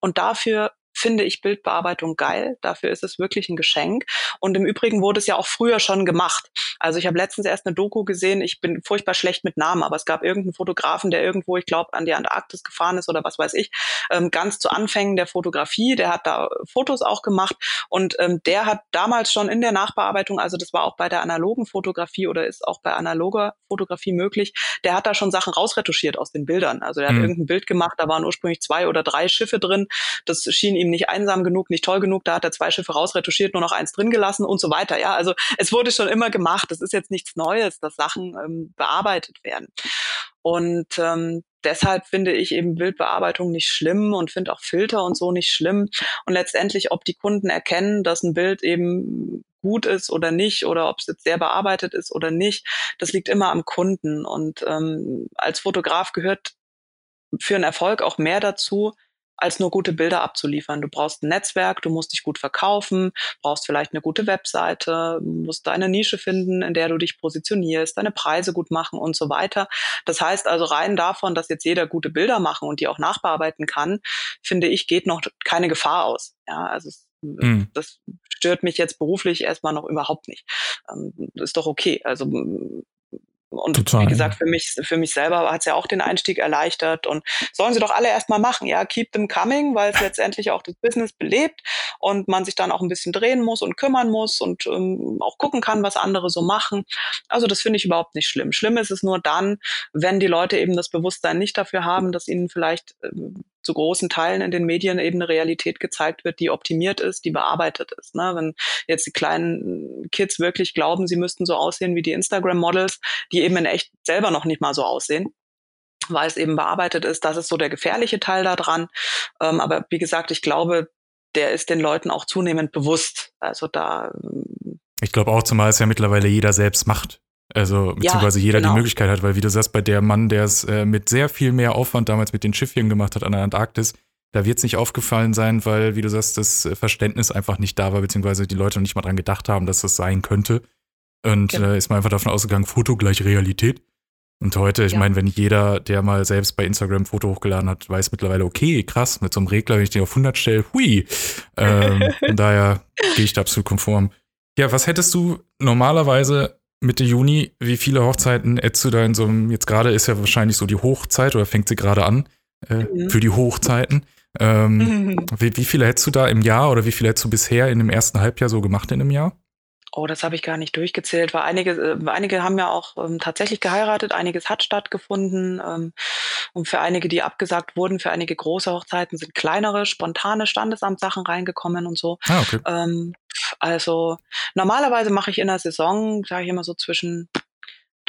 Und dafür finde ich Bildbearbeitung geil. Dafür ist es wirklich ein Geschenk. Und im Übrigen wurde es ja auch früher schon gemacht. Also ich habe letztens erst eine Doku gesehen. Ich bin furchtbar schlecht mit Namen, aber es gab irgendeinen Fotografen, der irgendwo, ich glaube, an die Antarktis gefahren ist oder was weiß ich, ähm, ganz zu Anfängen der Fotografie. Der hat da Fotos auch gemacht und ähm, der hat damals schon in der Nachbearbeitung, also das war auch bei der analogen Fotografie oder ist auch bei analoger Fotografie möglich, der hat da schon Sachen rausretuschiert aus den Bildern. Also er hat mhm. irgendein Bild gemacht, da waren ursprünglich zwei oder drei Schiffe drin. Das schien ihm nicht einsam genug, nicht toll genug, da hat er zwei Schiffe rausretuschiert, nur noch eins drin gelassen und so weiter. Ja, also es wurde schon immer gemacht. Das ist jetzt nichts Neues, dass Sachen ähm, bearbeitet werden. Und ähm, deshalb finde ich eben Bildbearbeitung nicht schlimm und finde auch Filter und so nicht schlimm. Und letztendlich, ob die Kunden erkennen, dass ein Bild eben gut ist oder nicht oder ob es jetzt sehr bearbeitet ist oder nicht, das liegt immer am Kunden. Und ähm, als Fotograf gehört für einen Erfolg auch mehr dazu, als nur gute Bilder abzuliefern. Du brauchst ein Netzwerk, du musst dich gut verkaufen, brauchst vielleicht eine gute Webseite, musst deine Nische finden, in der du dich positionierst, deine Preise gut machen und so weiter. Das heißt also rein davon, dass jetzt jeder gute Bilder machen und die auch nachbearbeiten kann, finde ich, geht noch keine Gefahr aus. Ja, also es mhm. das stört mich jetzt beruflich erstmal noch überhaupt nicht. Ähm, ist doch okay. Also und Total. wie gesagt, für mich, für mich selber hat es ja auch den Einstieg erleichtert und sollen sie doch alle erstmal machen, ja, keep them coming, weil es letztendlich auch das Business belebt und man sich dann auch ein bisschen drehen muss und kümmern muss und ähm, auch gucken kann, was andere so machen. Also das finde ich überhaupt nicht schlimm. Schlimm ist es nur dann, wenn die Leute eben das Bewusstsein nicht dafür haben, dass ihnen vielleicht ähm, zu großen Teilen in den Medien eben eine Realität gezeigt wird, die optimiert ist, die bearbeitet ist. Ne? Wenn jetzt die kleinen Kids wirklich glauben, sie müssten so aussehen wie die Instagram-Models, die eben in echt selber noch nicht mal so aussehen, weil es eben bearbeitet ist, das ist so der gefährliche Teil daran. Ähm, aber wie gesagt, ich glaube, der ist den Leuten auch zunehmend bewusst. Also da. Ähm, ich glaube auch, zumal es ja mittlerweile jeder selbst macht. Also beziehungsweise ja, jeder genau. die Möglichkeit hat, weil wie du sagst, bei der Mann, der es äh, mit sehr viel mehr Aufwand damals mit den Schiffchen gemacht hat an der Antarktis, da wird es nicht aufgefallen sein, weil, wie du sagst, das Verständnis einfach nicht da war, beziehungsweise die Leute noch nicht mal dran gedacht haben, dass das sein könnte. Und genau. äh, ist man einfach davon ausgegangen, Foto gleich Realität. Und heute, ich ja. meine, wenn jeder, der mal selbst bei Instagram ein Foto hochgeladen hat, weiß mittlerweile, okay, krass, mit so einem Regler, wenn ich den auf 100 stelle, hui. [LAUGHS] Ähm, von daher gehe ich da absolut konform. Ja, was hättest du normalerweise Mitte Juni, wie viele Hochzeiten hättest du da in so einem, jetzt gerade ist ja wahrscheinlich so die Hochzeit oder fängt sie gerade an äh, mhm. für die Hochzeiten. Ähm, mhm. [LAUGHS] wie, wie viele hättest du da im Jahr oder wie viele hättest du bisher in dem ersten Halbjahr so gemacht in einem Jahr? Oh, das habe ich gar nicht durchgezählt, weil einige, äh, einige haben ja auch ähm, tatsächlich geheiratet, einiges hat stattgefunden. Ähm, und für einige, die abgesagt wurden, für einige große Hochzeiten sind kleinere, spontane Standesamtssachen reingekommen und so. Ah, okay. Ähm, also normalerweise mache ich in der Saison, sage ich immer so zwischen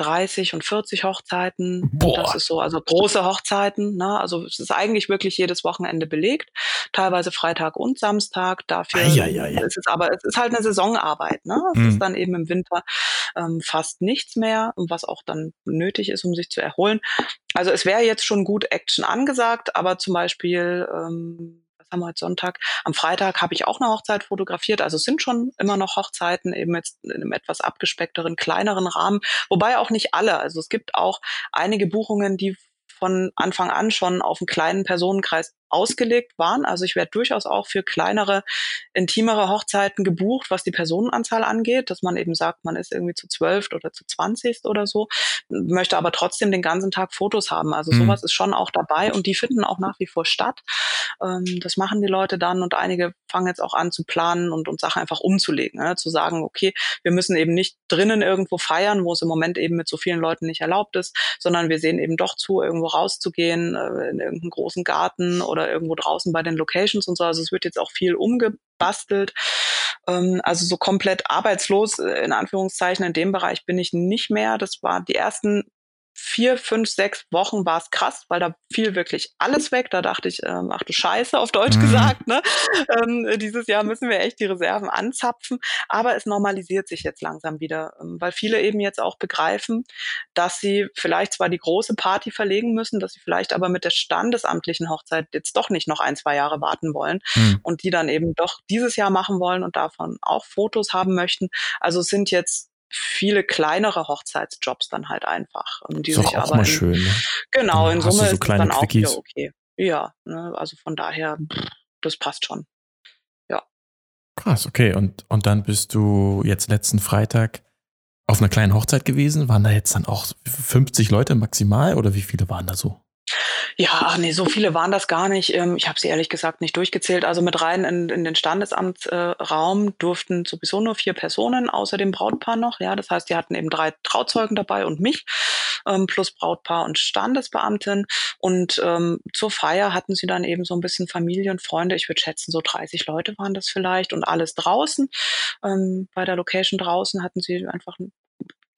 30 und 40 Hochzeiten. Boah. Das ist so, also große Hochzeiten. Ne? Also es ist eigentlich wirklich jedes Wochenende belegt, teilweise Freitag und Samstag. Dafür Eieiei. ist es aber es ist halt eine Saisonarbeit. Ne? Es mhm. ist dann eben im Winter ähm, fast nichts mehr, was auch dann nötig ist, um sich zu erholen. Also es wäre jetzt schon gut Action angesagt, aber zum Beispiel ähm, haben heute Sonntag. Am Freitag habe ich auch eine Hochzeit fotografiert. Also es sind schon immer noch Hochzeiten, eben jetzt in einem etwas abgespeckteren, kleineren Rahmen. Wobei auch nicht alle. Also es gibt auch einige Buchungen, die von Anfang an schon auf einen kleinen Personenkreis ausgelegt waren. Also ich werde durchaus auch für kleinere, intimere Hochzeiten gebucht, was die Personenanzahl angeht, dass man eben sagt, man ist irgendwie zu zwölf oder zu zwanzig oder so, möchte aber trotzdem den ganzen Tag Fotos haben. Also mhm. sowas ist schon auch dabei und die finden auch nach wie vor statt. Ähm, das machen die Leute dann und einige fangen jetzt auch an zu planen und, und Sachen einfach umzulegen, ne? zu sagen, okay, wir müssen eben nicht drinnen irgendwo feiern, wo es im Moment eben mit so vielen Leuten nicht erlaubt ist, sondern wir sehen eben doch zu, irgendwo rauszugehen, äh, in irgendeinen großen Garten oder irgendwo draußen bei den Locations und so. Also es wird jetzt auch viel umgebastelt. Ähm, also so komplett arbeitslos, äh, in Anführungszeichen, in dem Bereich bin ich nicht mehr. Das war die ersten vier, fünf, sechs Wochen war es krass, weil da fiel wirklich alles weg. Da dachte ich, ähm, ach du Scheiße, auf Deutsch mhm. gesagt. Ne? Ähm, dieses Jahr müssen wir echt die Reserven anzapfen. Aber es normalisiert sich jetzt langsam wieder, ähm, weil viele eben jetzt auch begreifen, dass sie vielleicht zwar die große Party verlegen müssen, dass sie vielleicht aber mit der standesamtlichen Hochzeit jetzt doch nicht noch ein, zwei Jahre warten wollen mhm. und die dann eben doch dieses Jahr machen wollen und davon auch Fotos haben möchten. Also es sind jetzt viele kleinere Hochzeitsjobs dann halt einfach. Die ist sich auch aber mal in, schön. Ne? Genau, in Summe so ist dann Quickies. auch wieder okay. Ja, ne, also von daher, das passt schon. Ja. Krass, okay. Und, und dann bist du jetzt letzten Freitag auf einer kleinen Hochzeit gewesen. Waren da jetzt dann auch 50 Leute maximal oder wie viele waren da so? Ja, ach nee, so viele waren das gar nicht. Ähm, ich habe sie ehrlich gesagt nicht durchgezählt. Also mit rein in, in den Standesamtsraum durften sowieso nur vier Personen, außer dem Brautpaar noch. Ja, das heißt, die hatten eben drei Trauzeugen dabei und mich, ähm, plus Brautpaar und Standesbeamtin. Und ähm, zur Feier hatten sie dann eben so ein bisschen Familie und Freunde. Ich würde schätzen, so 30 Leute waren das vielleicht und alles draußen. Ähm, bei der Location draußen hatten sie einfach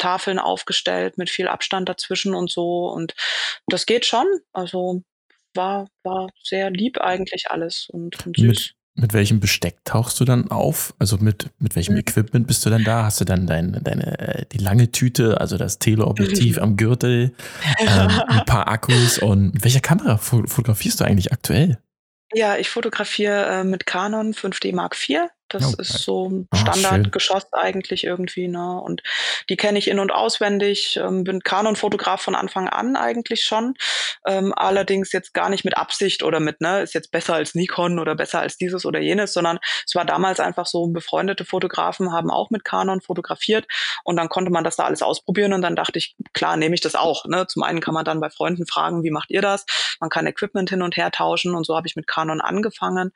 Tafeln aufgestellt mit viel Abstand dazwischen und so. Und das geht schon. Also war, war sehr lieb eigentlich alles und, und süß. Mit, mit welchem Besteck tauchst du dann auf? Also mit, mit welchem mhm. Equipment bist du dann da? Hast du dann deine, deine äh, die lange Tüte, also das Teleobjektiv [LAUGHS] am Gürtel, ähm, ein [LAUGHS] paar Akkus und mit welcher Kamera fotografierst du eigentlich aktuell? Ja, ich fotografiere äh, mit Canon 5D Mark IV das okay. ist so ein ah, Standardgeschoss oh, eigentlich irgendwie, ne? Und die kenne ich in- und auswendig, ähm, bin Kanon-Fotograf von Anfang an eigentlich schon. Ähm, allerdings jetzt gar nicht mit Absicht oder mit, ne, ist jetzt besser als Nikon oder besser als dieses oder jenes, sondern es war damals einfach so, befreundete Fotografen haben auch mit Canon fotografiert und dann konnte man das da alles ausprobieren und dann dachte ich, klar, nehme ich das auch. Ne? Zum einen kann man dann bei Freunden fragen, wie macht ihr das? Man kann Equipment hin und her tauschen und so habe ich mit Canon angefangen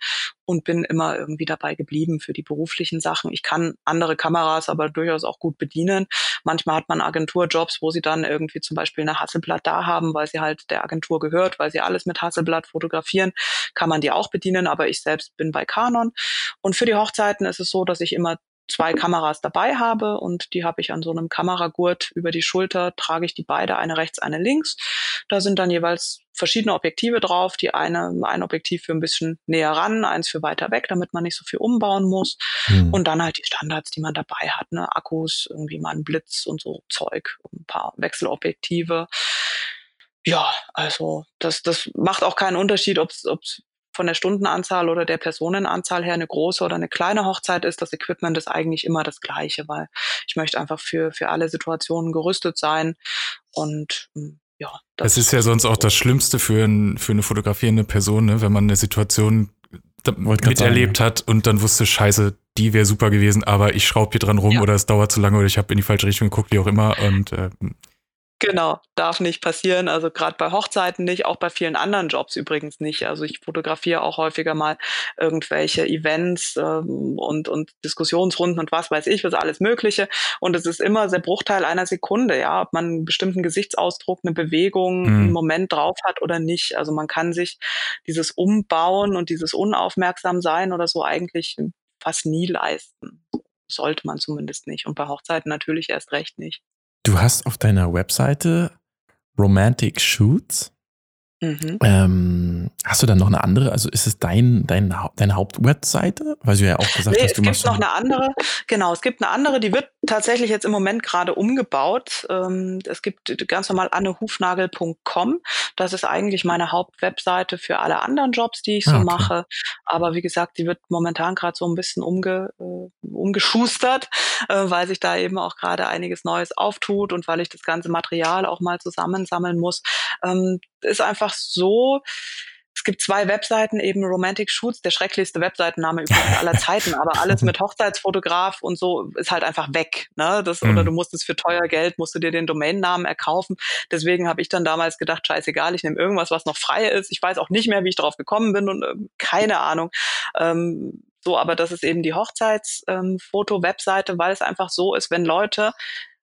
und bin immer irgendwie dabei geblieben für die beruflichen Sachen. Ich kann andere Kameras aber durchaus auch gut bedienen. Manchmal hat man Agenturjobs, wo sie dann irgendwie zum Beispiel eine Hasselblatt da haben, weil sie halt der Agentur gehört, weil sie alles mit Hasselblatt fotografieren, kann man die auch bedienen. Aber ich selbst bin bei Canon. Und für die Hochzeiten ist es so, dass ich immer zwei Kameras dabei habe und die habe ich an so einem Kameragurt über die Schulter, trage ich die beide, eine rechts, eine links. Da sind dann jeweils verschiedene Objektive drauf, die eine, ein Objektiv für ein bisschen näher ran, eins für weiter weg, damit man nicht so viel umbauen muss. Mhm. Und dann halt die Standards, die man dabei hat, ne? Akkus, irgendwie mal ein Blitz und so Zeug, ein paar Wechselobjektive. Ja, also das, das macht auch keinen Unterschied, ob es von der Stundenanzahl oder der Personenanzahl her eine große oder eine kleine Hochzeit ist, das Equipment ist eigentlich immer das gleiche, weil ich möchte einfach für, für alle Situationen gerüstet sein und hm, ja. Das, das ist ja sonst auch das Schlimmste für, ein, für eine fotografierende Person, ne? wenn man eine Situation miterlebt hat und dann wusste, scheiße, die wäre super gewesen, aber ich schraube hier dran rum ja. oder es dauert zu lange oder ich habe in die falsche Richtung geguckt, wie auch immer. Und äh, Genau, darf nicht passieren. Also gerade bei Hochzeiten nicht, auch bei vielen anderen Jobs übrigens nicht. Also ich fotografiere auch häufiger mal irgendwelche Events ähm, und, und Diskussionsrunden und was weiß ich, was alles Mögliche. Und es ist immer der Bruchteil einer Sekunde, ja, ob man einen bestimmten Gesichtsausdruck, eine Bewegung, mhm. einen Moment drauf hat oder nicht. Also man kann sich dieses Umbauen und dieses unaufmerksam sein oder so eigentlich fast nie leisten. Sollte man zumindest nicht. Und bei Hochzeiten natürlich erst recht nicht. Du hast auf deiner Webseite Romantic Shoots. Mhm. Ähm, hast du dann noch eine andere? Also ist es dein, dein, deine Hauptwebseite? Weil du ja auch gesagt nee, hast, du machst. Es gibt noch eine andere. Genau, es gibt eine andere, die wird tatsächlich jetzt im Moment gerade umgebaut. Ähm, es gibt ganz normal annehufnagel.com. Das ist eigentlich meine Hauptwebseite für alle anderen Jobs, die ich so ah, okay. mache. Aber wie gesagt, die wird momentan gerade so ein bisschen umge, äh, umgeschustert, äh, weil sich da eben auch gerade einiges Neues auftut und weil ich das ganze Material auch mal zusammensammeln muss. Ähm, ist einfach so, es gibt zwei Webseiten, eben Romantic Shoots, der schrecklichste Webseitenname übrigens aller [LAUGHS] Zeiten, aber alles mit Hochzeitsfotograf und so ist halt einfach weg. Ne? Das, mhm. Oder du musstest für teuer Geld, musst du dir den Domainnamen erkaufen. Deswegen habe ich dann damals gedacht, scheißegal, ich nehme irgendwas, was noch frei ist. Ich weiß auch nicht mehr, wie ich darauf gekommen bin und äh, keine Ahnung. Ähm, so, aber das ist eben die Hochzeitsfoto-Webseite, ähm, weil es einfach so ist, wenn Leute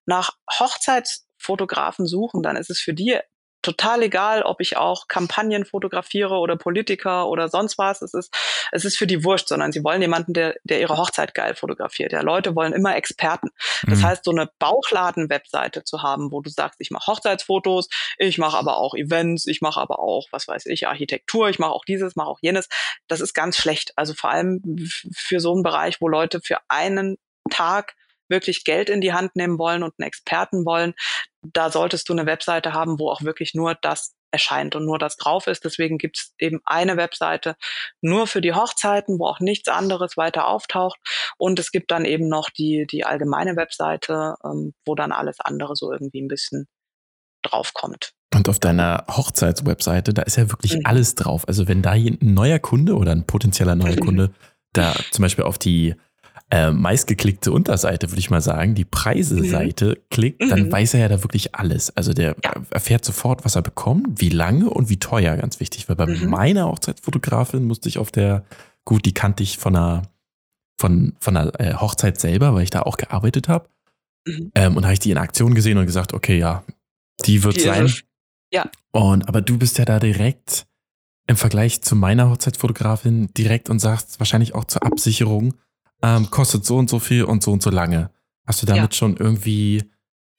nach Hochzeitsfotografen suchen, dann ist es für die total egal, ob ich auch Kampagnen fotografiere oder Politiker oder sonst was. Es ist, es ist für die Wurscht, sondern sie wollen jemanden, der, der ihre Hochzeit geil fotografiert. Ja, Leute wollen immer Experten. Das mhm. heißt, so eine Bauchladen-Webseite zu haben, wo du sagst, ich mache Hochzeitsfotos, ich mache aber auch Events, ich mache aber auch, was weiß ich, Architektur, ich mache auch dieses, mache auch jenes. Das ist ganz schlecht. Also vor allem für so einen Bereich, wo Leute für einen Tag wirklich Geld in die Hand nehmen wollen und einen Experten wollen, da solltest du eine Webseite haben, wo auch wirklich nur das erscheint und nur das drauf ist. Deswegen gibt es eben eine Webseite nur für die Hochzeiten, wo auch nichts anderes weiter auftaucht. Und es gibt dann eben noch die, die allgemeine Webseite, ähm, wo dann alles andere so irgendwie ein bisschen draufkommt. Und auf deiner Hochzeitswebseite, da ist ja wirklich mhm. alles drauf. Also wenn da ein neuer Kunde oder ein potenzieller neuer [LAUGHS] Kunde da zum Beispiel auf die äh, meistgeklickte Unterseite, würde ich mal sagen, die Preise-Seite mhm. klickt, dann mhm. weiß er ja da wirklich alles. Also der ja. erfährt sofort, was er bekommt, wie lange und wie teuer, ganz wichtig. Weil bei mhm. meiner Hochzeitsfotografin musste ich auf der, gut, die kannte ich von einer, von, von einer äh, Hochzeit selber, weil ich da auch gearbeitet habe. Mhm. Ähm, und habe ich die in Aktion gesehen und gesagt, okay, ja, die wird die sein. Ja. Und aber du bist ja da direkt im Vergleich zu meiner Hochzeitsfotografin direkt und sagst wahrscheinlich auch zur Absicherung, ähm, kostet so und so viel und so und so lange. Hast du damit ja. schon irgendwie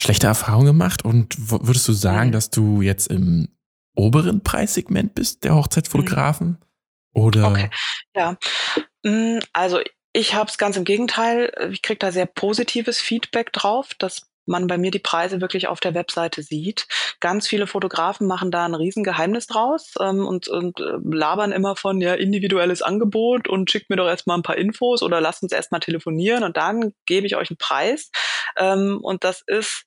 schlechte Erfahrungen gemacht? Und würdest du sagen, mhm. dass du jetzt im oberen Preissegment bist, der Hochzeitsfotografen? Mhm. Oder? Okay, ja. Mm, also ich habe es ganz im Gegenteil. Ich kriege da sehr positives Feedback drauf, dass man bei mir die Preise wirklich auf der Webseite sieht. Ganz viele Fotografen machen da ein Riesengeheimnis draus ähm, und, und äh, labern immer von ja individuelles Angebot und schickt mir doch erstmal ein paar Infos oder lasst uns erstmal telefonieren und dann gebe ich euch einen Preis. Ähm, und das ist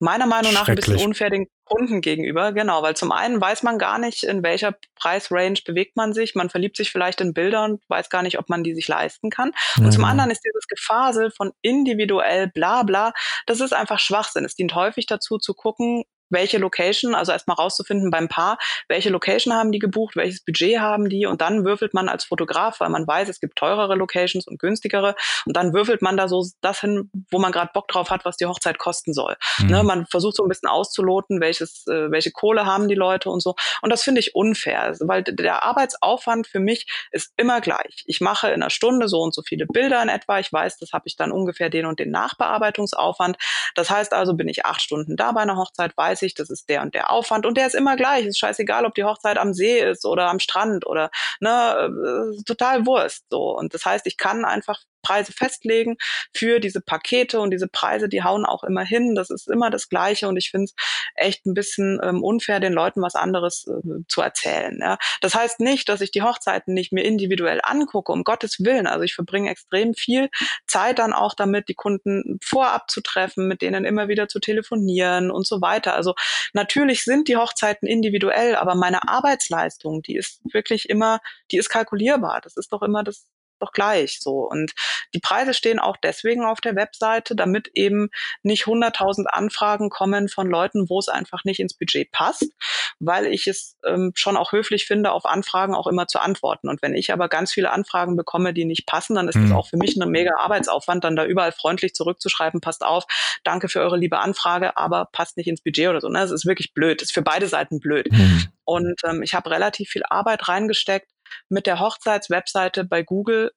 meiner Meinung nach ein bisschen unfair den Kunden gegenüber, genau, weil zum einen weiß man gar nicht, in welcher Preisrange bewegt man sich. Man verliebt sich vielleicht in Bilder und weiß gar nicht, ob man die sich leisten kann. Und zum genau. anderen ist dieses Gefasel von individuell bla bla, das ist einfach Schwachsinn. Es dient häufig dazu zu gucken, welche Location, also erstmal rauszufinden beim Paar, welche Location haben die gebucht, welches Budget haben die und dann würfelt man als Fotograf, weil man weiß, es gibt teurere Locations und günstigere und dann würfelt man da so das hin, wo man gerade Bock drauf hat, was die Hochzeit kosten soll. Mhm. Ne, man versucht so ein bisschen auszuloten, welches, äh, welche Kohle haben die Leute und so und das finde ich unfair, also, weil der Arbeitsaufwand für mich ist immer gleich. Ich mache in einer Stunde so und so viele Bilder in etwa, ich weiß, das habe ich dann ungefähr den und den Nachbearbeitungsaufwand. Das heißt also, bin ich acht Stunden da bei einer Hochzeit, weiß weiß ich, das ist der und der Aufwand und der ist immer gleich. Es ist scheißegal, ob die Hochzeit am See ist oder am Strand oder ne, äh, total Wurst. So. Und das heißt, ich kann einfach Preise festlegen für diese Pakete und diese Preise, die hauen auch immer hin. Das ist immer das Gleiche und ich finde es echt ein bisschen ähm, unfair, den Leuten was anderes äh, zu erzählen. Ja. Das heißt nicht, dass ich die Hochzeiten nicht mir individuell angucke, um Gottes Willen. Also ich verbringe extrem viel Zeit dann auch damit, die Kunden vorab zu treffen, mit denen immer wieder zu telefonieren und so weiter. Also natürlich sind die Hochzeiten individuell, aber meine Arbeitsleistung, die ist wirklich immer, die ist kalkulierbar. Das ist doch immer das, doch gleich so. Und die Preise stehen auch deswegen auf der Webseite, damit eben nicht 100.000 Anfragen kommen von Leuten, wo es einfach nicht ins Budget passt, weil ich es ähm, schon auch höflich finde, auf Anfragen auch immer zu antworten. Und wenn ich aber ganz viele Anfragen bekomme, die nicht passen, dann ist mhm. das auch für mich ein mega Arbeitsaufwand, dann da überall freundlich zurückzuschreiben, passt auf, danke für eure liebe Anfrage, aber passt nicht ins Budget oder so. Ne? Das ist wirklich blöd. Das ist für beide Seiten blöd. Mhm. Und ähm, ich habe relativ viel Arbeit reingesteckt, mit der Hochzeitswebseite bei Google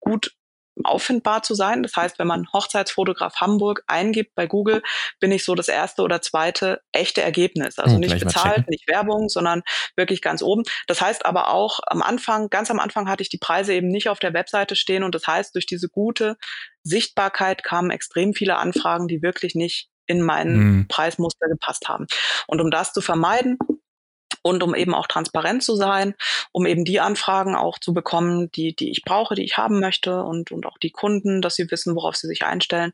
gut auffindbar zu sein. Das heißt, wenn man Hochzeitsfotograf Hamburg eingibt bei Google, bin ich so das erste oder zweite echte Ergebnis. Also hm, nicht bezahlt, nicht Werbung, sondern wirklich ganz oben. Das heißt aber auch am Anfang, ganz am Anfang hatte ich die Preise eben nicht auf der Webseite stehen und das heißt, durch diese gute Sichtbarkeit kamen extrem viele Anfragen, die wirklich nicht in meinen hm. Preismuster gepasst haben. Und um das zu vermeiden, und um eben auch transparent zu sein, um eben die Anfragen auch zu bekommen, die, die ich brauche, die ich haben möchte und, und auch die Kunden, dass sie wissen, worauf sie sich einstellen.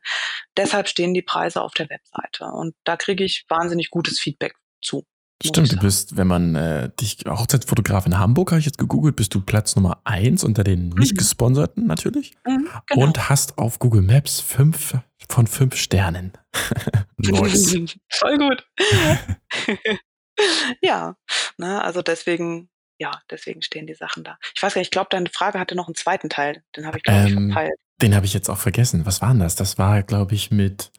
Deshalb stehen die Preise auf der Webseite und da kriege ich wahnsinnig gutes Feedback zu. Stimmt, du bist, wenn man äh, dich Hochzeitsfotograf in Hamburg, habe ich jetzt gegoogelt, bist du Platz Nummer eins unter den nicht mhm. gesponserten natürlich. Mhm, genau. Und hast auf Google Maps fünf von fünf Sternen. [LAUGHS] [LAUGHS] Voll gut. [LAUGHS] [LAUGHS] ja, ne, also deswegen, ja, deswegen stehen die Sachen da. Ich weiß gar nicht, ich glaube, deine Frage hatte noch einen zweiten Teil. Den habe ich, glaube ähm, ich, verpeilt. Den habe ich jetzt auch vergessen. Was war denn das? Das war, glaube ich, mit.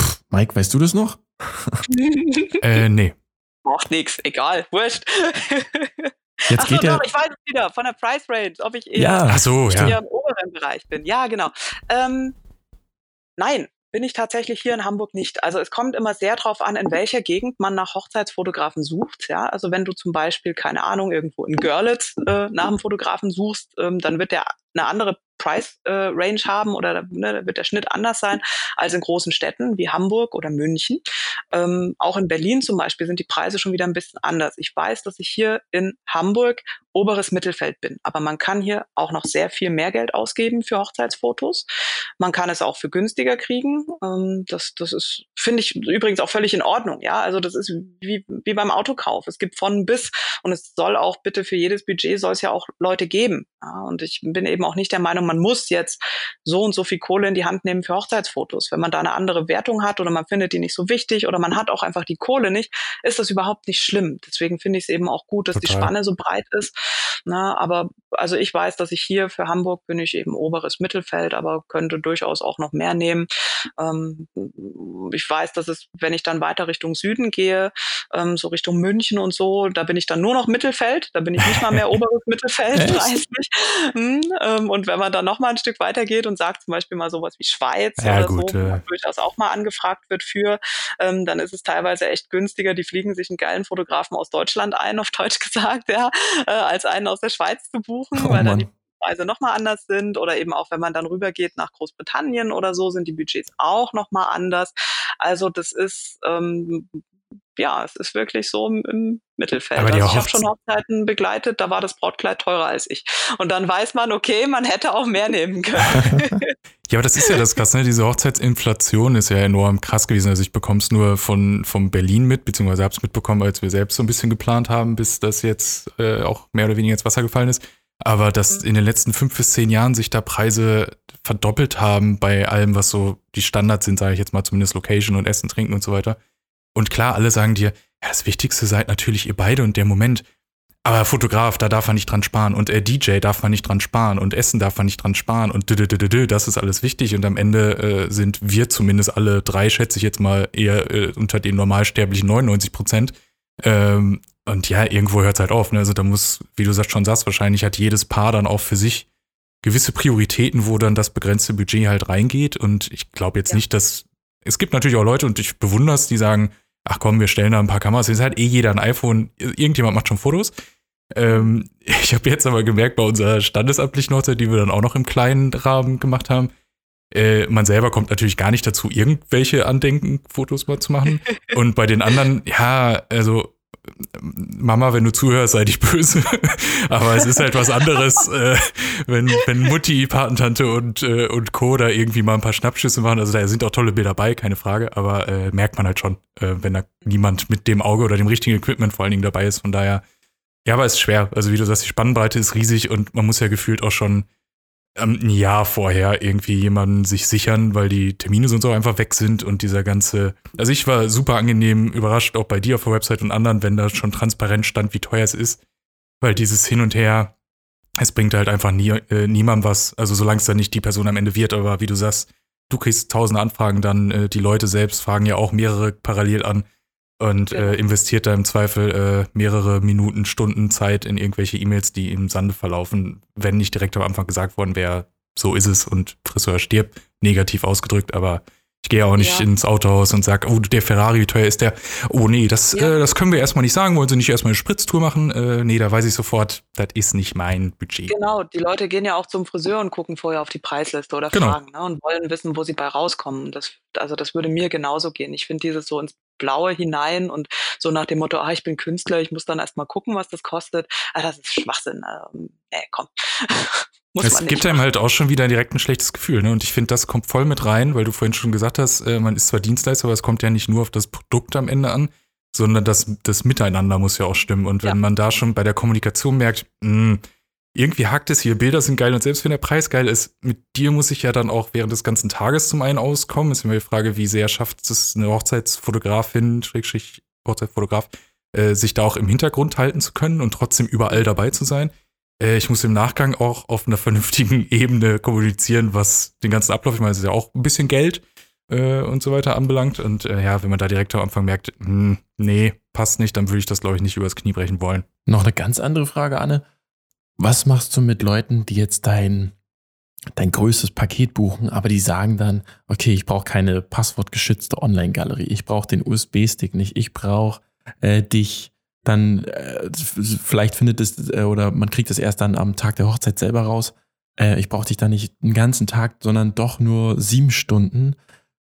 Pff, Mike, weißt du das noch? [LAUGHS] äh, nee. Macht nix, egal, wurscht. Jetzt Achso, geht ja. Doch, ich weiß es wieder, von der Price Range, ob ich eher, ja. Ach so, ja. im oberen Bereich bin. Ja, genau. Ähm, nein, bin ich tatsächlich hier in Hamburg nicht. Also es kommt immer sehr drauf an, in welcher Gegend man nach Hochzeitsfotografen sucht. Ja, also wenn du zum Beispiel keine Ahnung irgendwo in Görlitz äh, nach einem Fotografen suchst, ähm, dann wird der eine andere Price äh, haben oder ne, da wird der Schnitt anders sein als in großen Städten wie Hamburg oder München. Ähm, auch in Berlin zum Beispiel sind die Preise schon wieder ein bisschen anders. Ich weiß, dass ich hier in Hamburg oberes Mittelfeld bin, aber man kann hier auch noch sehr viel mehr Geld ausgeben für Hochzeitsfotos. Man kann es auch für günstiger kriegen. Ähm, das, das ist, finde ich übrigens auch völlig in Ordnung. Ja, also das ist wie, wie beim Autokauf. Es gibt von bis und es soll auch bitte für jedes Budget soll es ja auch Leute geben. Ja, und ich bin eben auch nicht der Meinung, man muss jetzt so und so viel Kohle in die Hand nehmen für Hochzeitsfotos. Wenn man da eine andere Wertung hat oder man findet die nicht so wichtig oder man hat auch einfach die Kohle nicht, ist das überhaupt nicht schlimm. Deswegen finde ich es eben auch gut, dass Total. die Spanne so breit ist. Na, aber also ich weiß, dass ich hier für Hamburg bin ich eben oberes Mittelfeld, aber könnte durchaus auch noch mehr nehmen. Ähm, ich weiß, dass es, wenn ich dann weiter Richtung Süden gehe, ähm, so Richtung München und so, da bin ich dann nur noch Mittelfeld, da bin ich nicht mal mehr [LAUGHS] oberes Mittelfeld, 30. Hm, ähm, und wenn man dann noch mal ein Stück weiter geht und sagt zum Beispiel mal sowas wie Schweiz ja, oder gut, so, wo man durchaus auch mal angefragt wird für, ähm, dann ist es teilweise echt günstiger. Die fliegen sich einen geilen Fotografen aus Deutschland ein, auf Deutsch gesagt, ja, äh, als einen aus der Schweiz zu buchen, oh, weil dann die Preise nochmal anders sind oder eben auch, wenn man dann rübergeht nach Großbritannien oder so, sind die Budgets auch nochmal anders. Also das ist ähm, ja, es ist wirklich so im, im Mittelfeld. Aber also ich habe schon Hochzeiten begleitet, da war das Brautkleid teurer als ich. Und dann weiß man, okay, man hätte auch mehr nehmen [LAUGHS] können. ja, aber das ist ja das krass, ne? Diese Hochzeitsinflation ist ja enorm krass gewesen. Also ich bekomme es nur von, von Berlin mit, beziehungsweise habe es mitbekommen, als wir selbst so ein bisschen geplant haben, bis das jetzt äh, auch mehr oder weniger ins Wasser gefallen ist. Aber dass in den letzten fünf bis zehn Jahren sich da Preise verdoppelt haben bei allem, was so die Standards sind, sage ich jetzt mal, zumindest Location und Essen, Trinken und so weiter. Und klar, alle sagen dir, ja, das Wichtigste seid natürlich ihr beide und der Moment. Aber Fotograf, da darf man nicht dran sparen und äh, DJ darf man nicht dran sparen und Essen darf man nicht dran sparen und das ist alles wichtig und am Ende äh, sind wir zumindest alle drei, schätze ich jetzt mal, eher äh, unter den normalsterblichen 99 Prozent. Ähm, und ja, irgendwo hört es halt auf. Ne? Also da muss, wie du schon sagst, wahrscheinlich hat jedes Paar dann auch für sich gewisse Prioritäten, wo dann das begrenzte Budget halt reingeht. Und ich glaube jetzt ja. nicht, dass es gibt natürlich auch Leute, und ich bewundere es, die sagen, ach komm, wir stellen da ein paar Kameras. Es ist halt eh jeder ein iPhone. Irgendjemand macht schon Fotos. Ähm, [LAUGHS] ich habe jetzt aber gemerkt, bei unserer standesamtlichen die wir dann auch noch im kleinen Rahmen gemacht haben, äh, man selber kommt natürlich gar nicht dazu, irgendwelche Andenken-Fotos mal zu machen. [LAUGHS] Und bei den anderen, ja, also Mama, wenn du zuhörst, sei dich böse. [LAUGHS] Aber es ist halt was anderes, [LAUGHS] äh, wenn, wenn Mutti, Patentante und, äh, und Co. da irgendwie mal ein paar Schnappschüsse machen. Also da sind auch tolle Bilder bei, keine Frage. Aber äh, merkt man halt schon, äh, wenn da niemand mit dem Auge oder dem richtigen Equipment vor allen Dingen dabei ist. Von daher, ja, aber es ist schwer. Also wie du sagst, die Spannbreite ist riesig und man muss ja gefühlt auch schon ähm, ein Jahr vorher irgendwie jemanden sich sichern, weil die Termine sonst auch einfach weg sind und dieser ganze. Also ich war super angenehm überrascht, auch bei dir auf der Website und anderen, wenn da schon transparent stand, wie teuer es ist. Weil dieses Hin und Her, es bringt halt einfach nie, äh, niemandem was. Also solange es dann nicht die Person am Ende wird, aber wie du sagst, du kriegst tausend Anfragen, dann äh, die Leute selbst fragen ja auch mehrere parallel an und äh, investiert da im Zweifel äh, mehrere Minuten, Stunden Zeit in irgendwelche E-Mails, die im Sande verlaufen, wenn nicht direkt am Anfang gesagt worden wäre, so ist es und Friseur stirbt, negativ ausgedrückt, aber ich gehe auch nicht ja. ins Autohaus und sage, oh, der Ferrari, wie teuer ist der? Oh nee, das, ja. äh, das können wir erstmal nicht sagen. Wollen Sie nicht erstmal eine Spritztour machen? Äh, nee, da weiß ich sofort, das ist nicht mein Budget. Genau, die Leute gehen ja auch zum Friseur und gucken vorher auf die Preisliste oder genau. fragen ne, und wollen wissen, wo sie bei rauskommen. Das, also das würde mir genauso gehen. Ich finde dieses so ins Blaue hinein und so nach dem Motto, ah, ich bin Künstler, ich muss dann erstmal gucken, was das kostet. Ah, das ist Schwachsinn. Ähm, nee, komm. [LAUGHS] Muss es gibt einem halt auch schon wieder direkt ein schlechtes Gefühl. Ne? Und ich finde, das kommt voll mit rein, weil du vorhin schon gesagt hast, äh, man ist zwar Dienstleister, aber es kommt ja nicht nur auf das Produkt am Ende an, sondern das, das Miteinander muss ja auch stimmen. Und wenn ja. man da schon bei der Kommunikation merkt, mh, hm, irgendwie hakt es hier, Bilder sind geil und selbst wenn der Preis geil ist, mit dir muss ich ja dann auch während des ganzen Tages zum einen auskommen. Ist immer die Frage, wie sehr schafft es eine Hochzeitsfotografin, Schrägstrich Hochzeitsfotograf, äh, sich da auch im Hintergrund halten zu können und trotzdem überall dabei zu sein. Äh, ich muss im Nachgang auch auf einer vernünftigen [LAUGHS] Ebene kommunizieren, was den ganzen Ablauf, ich meine, es ist ja auch ein bisschen Geld äh, und so weiter anbelangt. Und äh, ja, wenn man da direkt am Anfang merkt, mh, hm, nee, passt nicht, dann würde ich das, glaube ich, nicht übers Knie brechen wollen. Noch eine ganz andere Frage, Anne. Was machst du mit Leuten, die jetzt dein, dein größtes Paket buchen, aber die sagen dann, okay, ich brauche keine passwortgeschützte Online-Galerie, ich brauche den USB-Stick nicht, ich brauche äh, dich, dann äh, vielleicht findet es äh, oder man kriegt es erst dann am Tag der Hochzeit selber raus. Äh, ich brauche dich dann nicht einen ganzen Tag, sondern doch nur sieben Stunden.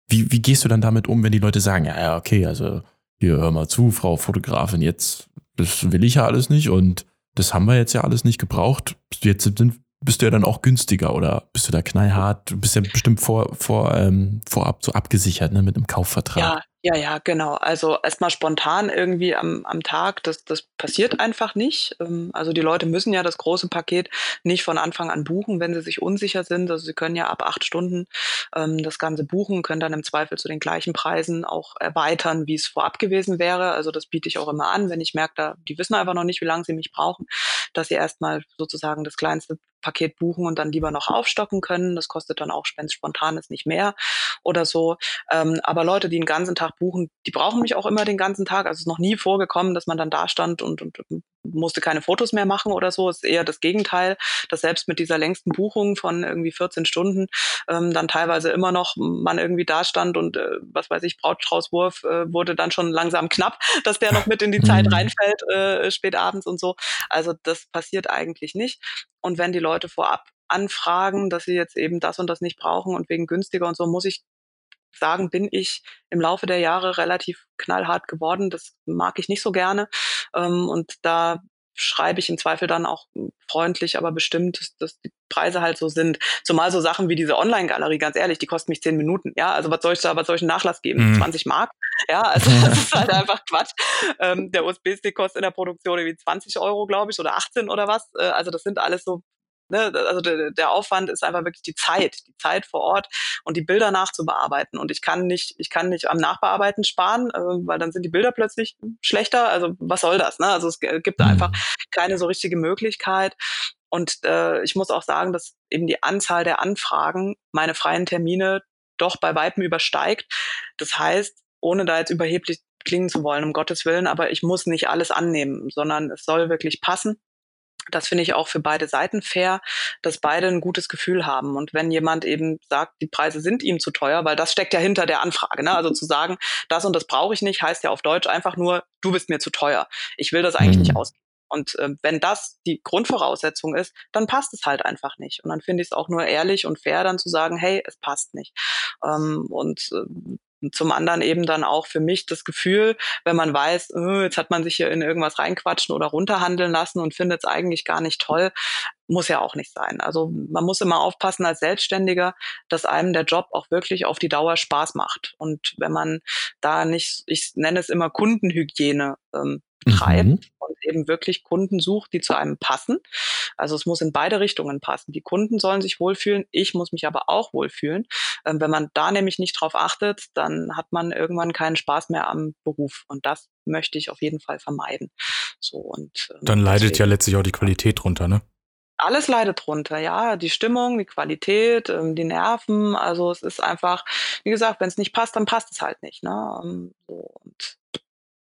Wie, wie gehst du dann damit um, wenn die Leute sagen, ja, okay, also hier hör mal zu, Frau Fotografin, jetzt das will ich ja alles nicht und das haben wir jetzt ja alles nicht gebraucht. Jetzt sind, bist du ja dann auch günstiger oder bist du da knallhart? Du bist ja bestimmt vor, vor, ähm, vorab so abgesichert ne, mit einem Kaufvertrag. Ja, ja, ja, genau. Also erstmal spontan irgendwie am, am Tag, das, das passiert einfach nicht. Ähm, also die Leute müssen ja das große Paket nicht von Anfang an buchen, wenn sie sich unsicher sind. Also sie können ja ab acht Stunden ähm, das Ganze buchen, können dann im Zweifel zu den gleichen Preisen auch erweitern, wie es vorab gewesen wäre. Also das biete ich auch immer an, wenn ich merke, da, die wissen einfach noch nicht, wie lange sie mich brauchen, dass sie erstmal sozusagen das kleinste Paket buchen und dann lieber noch aufstocken können. Das kostet dann auch, wenn es spontan ist, nicht mehr oder so. Ähm, aber Leute, die den ganzen Tag buchen, die brauchen mich auch immer den ganzen Tag. Also es ist noch nie vorgekommen, dass man dann da stand und, und musste keine Fotos mehr machen oder so. Es ist eher das Gegenteil, dass selbst mit dieser längsten Buchung von irgendwie 14 Stunden ähm, dann teilweise immer noch man irgendwie da stand und äh, was weiß ich, Brautstraußwurf äh, wurde dann schon langsam knapp, [LAUGHS] dass der noch mit in die Zeit mhm. reinfällt, äh, spät abends und so. Also das passiert eigentlich nicht. Und wenn die Leute vorab anfragen, dass sie jetzt eben das und das nicht brauchen und wegen günstiger und so, muss ich sagen, bin ich im Laufe der Jahre relativ knallhart geworden. Das mag ich nicht so gerne. Ähm, und da schreibe ich im Zweifel dann auch freundlich, aber bestimmt, dass die Preise halt so sind. Zumal so Sachen wie diese Online-Galerie, ganz ehrlich, die kosten mich zehn Minuten. Ja, also was soll ich da, was soll ich einen Nachlass geben? Mhm. 20 Mark? Ja, [LAUGHS] also das ist halt einfach Quatsch. Ähm, der USB-Stick kostet in der Produktion irgendwie 20 Euro, glaube ich, oder 18 oder was. Äh, also das sind alles so ne, also der, der Aufwand ist einfach wirklich die Zeit, die Zeit vor Ort und die Bilder nachzubearbeiten. Und ich kann nicht, ich kann nicht am Nachbearbeiten sparen, äh, weil dann sind die Bilder plötzlich schlechter. Also was soll das? Ne? Also es gibt da einfach mhm. keine so richtige Möglichkeit. Und äh, ich muss auch sagen, dass eben die Anzahl der Anfragen meine freien Termine doch bei weitem übersteigt. Das heißt, ohne da jetzt überheblich klingen zu wollen, um Gottes Willen, aber ich muss nicht alles annehmen, sondern es soll wirklich passen. Das finde ich auch für beide Seiten fair, dass beide ein gutes Gefühl haben. Und wenn jemand eben sagt, die Preise sind ihm zu teuer, weil das steckt ja hinter der Anfrage. Ne? Also zu sagen, das und das brauche ich nicht, heißt ja auf Deutsch einfach nur, du bist mir zu teuer. Ich will das eigentlich mhm. nicht ausgeben. Und äh, wenn das die Grundvoraussetzung ist, dann passt es halt einfach nicht. Und dann finde ich es auch nur ehrlich und fair, dann zu sagen, hey, es passt nicht. Ähm, und äh, zum anderen eben dann auch für mich das Gefühl, wenn man weiß, oh, jetzt hat man sich hier in irgendwas reinquatschen oder runterhandeln lassen und findet es eigentlich gar nicht toll, muss ja auch nicht sein. Also man muss immer aufpassen als Selbstständiger, dass einem der Job auch wirklich auf die Dauer Spaß macht. Und wenn man da nicht, ich nenne es immer Kundenhygiene ähm, treibt mhm. und eben wirklich Kunden sucht, die zu einem passen. Also es muss in beide Richtungen passen. Die Kunden sollen sich wohlfühlen, ich muss mich aber auch wohlfühlen. Ähm, wenn man da nämlich nicht drauf achtet, dann hat man irgendwann keinen Spaß mehr am Beruf. Und das möchte ich auf jeden Fall vermeiden. So und ähm, dann leidet ja letztlich auch die Qualität drunter, ne? alles leidet drunter, ja, die Stimmung, die Qualität, ähm, die Nerven, also es ist einfach, wie gesagt, wenn es nicht passt, dann passt es halt nicht, ne? Ähm, so, und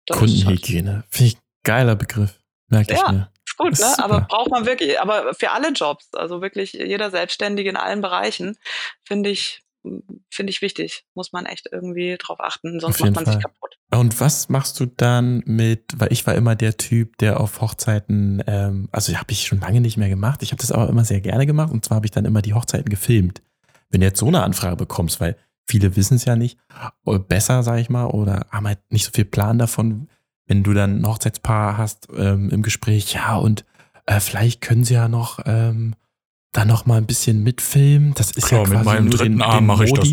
Kundenhygiene. Finde ich geiler Begriff. Merke ja, ich mir. Ist gut, ist ne? Aber braucht man wirklich, aber für alle Jobs, also wirklich jeder Selbstständige in allen Bereichen, finde ich, finde ich wichtig. Muss man echt irgendwie drauf achten, sonst macht man Fall. sich kaputt. Und was machst du dann mit, weil ich war immer der Typ, der auf Hochzeiten, ähm, also habe ich schon lange nicht mehr gemacht, ich habe das aber immer sehr gerne gemacht und zwar habe ich dann immer die Hochzeiten gefilmt. Wenn du jetzt so eine Anfrage bekommst, weil viele wissen es ja nicht, besser, sage ich mal, oder haben halt nicht so viel Plan davon, wenn du dann ein Hochzeitspaar hast ähm, im Gespräch, ja, und äh, vielleicht können sie ja noch ähm, da noch mal ein bisschen mitfilmen. Das ist Klar, ja quasi mit meinem dritten den, Arm mache ich das.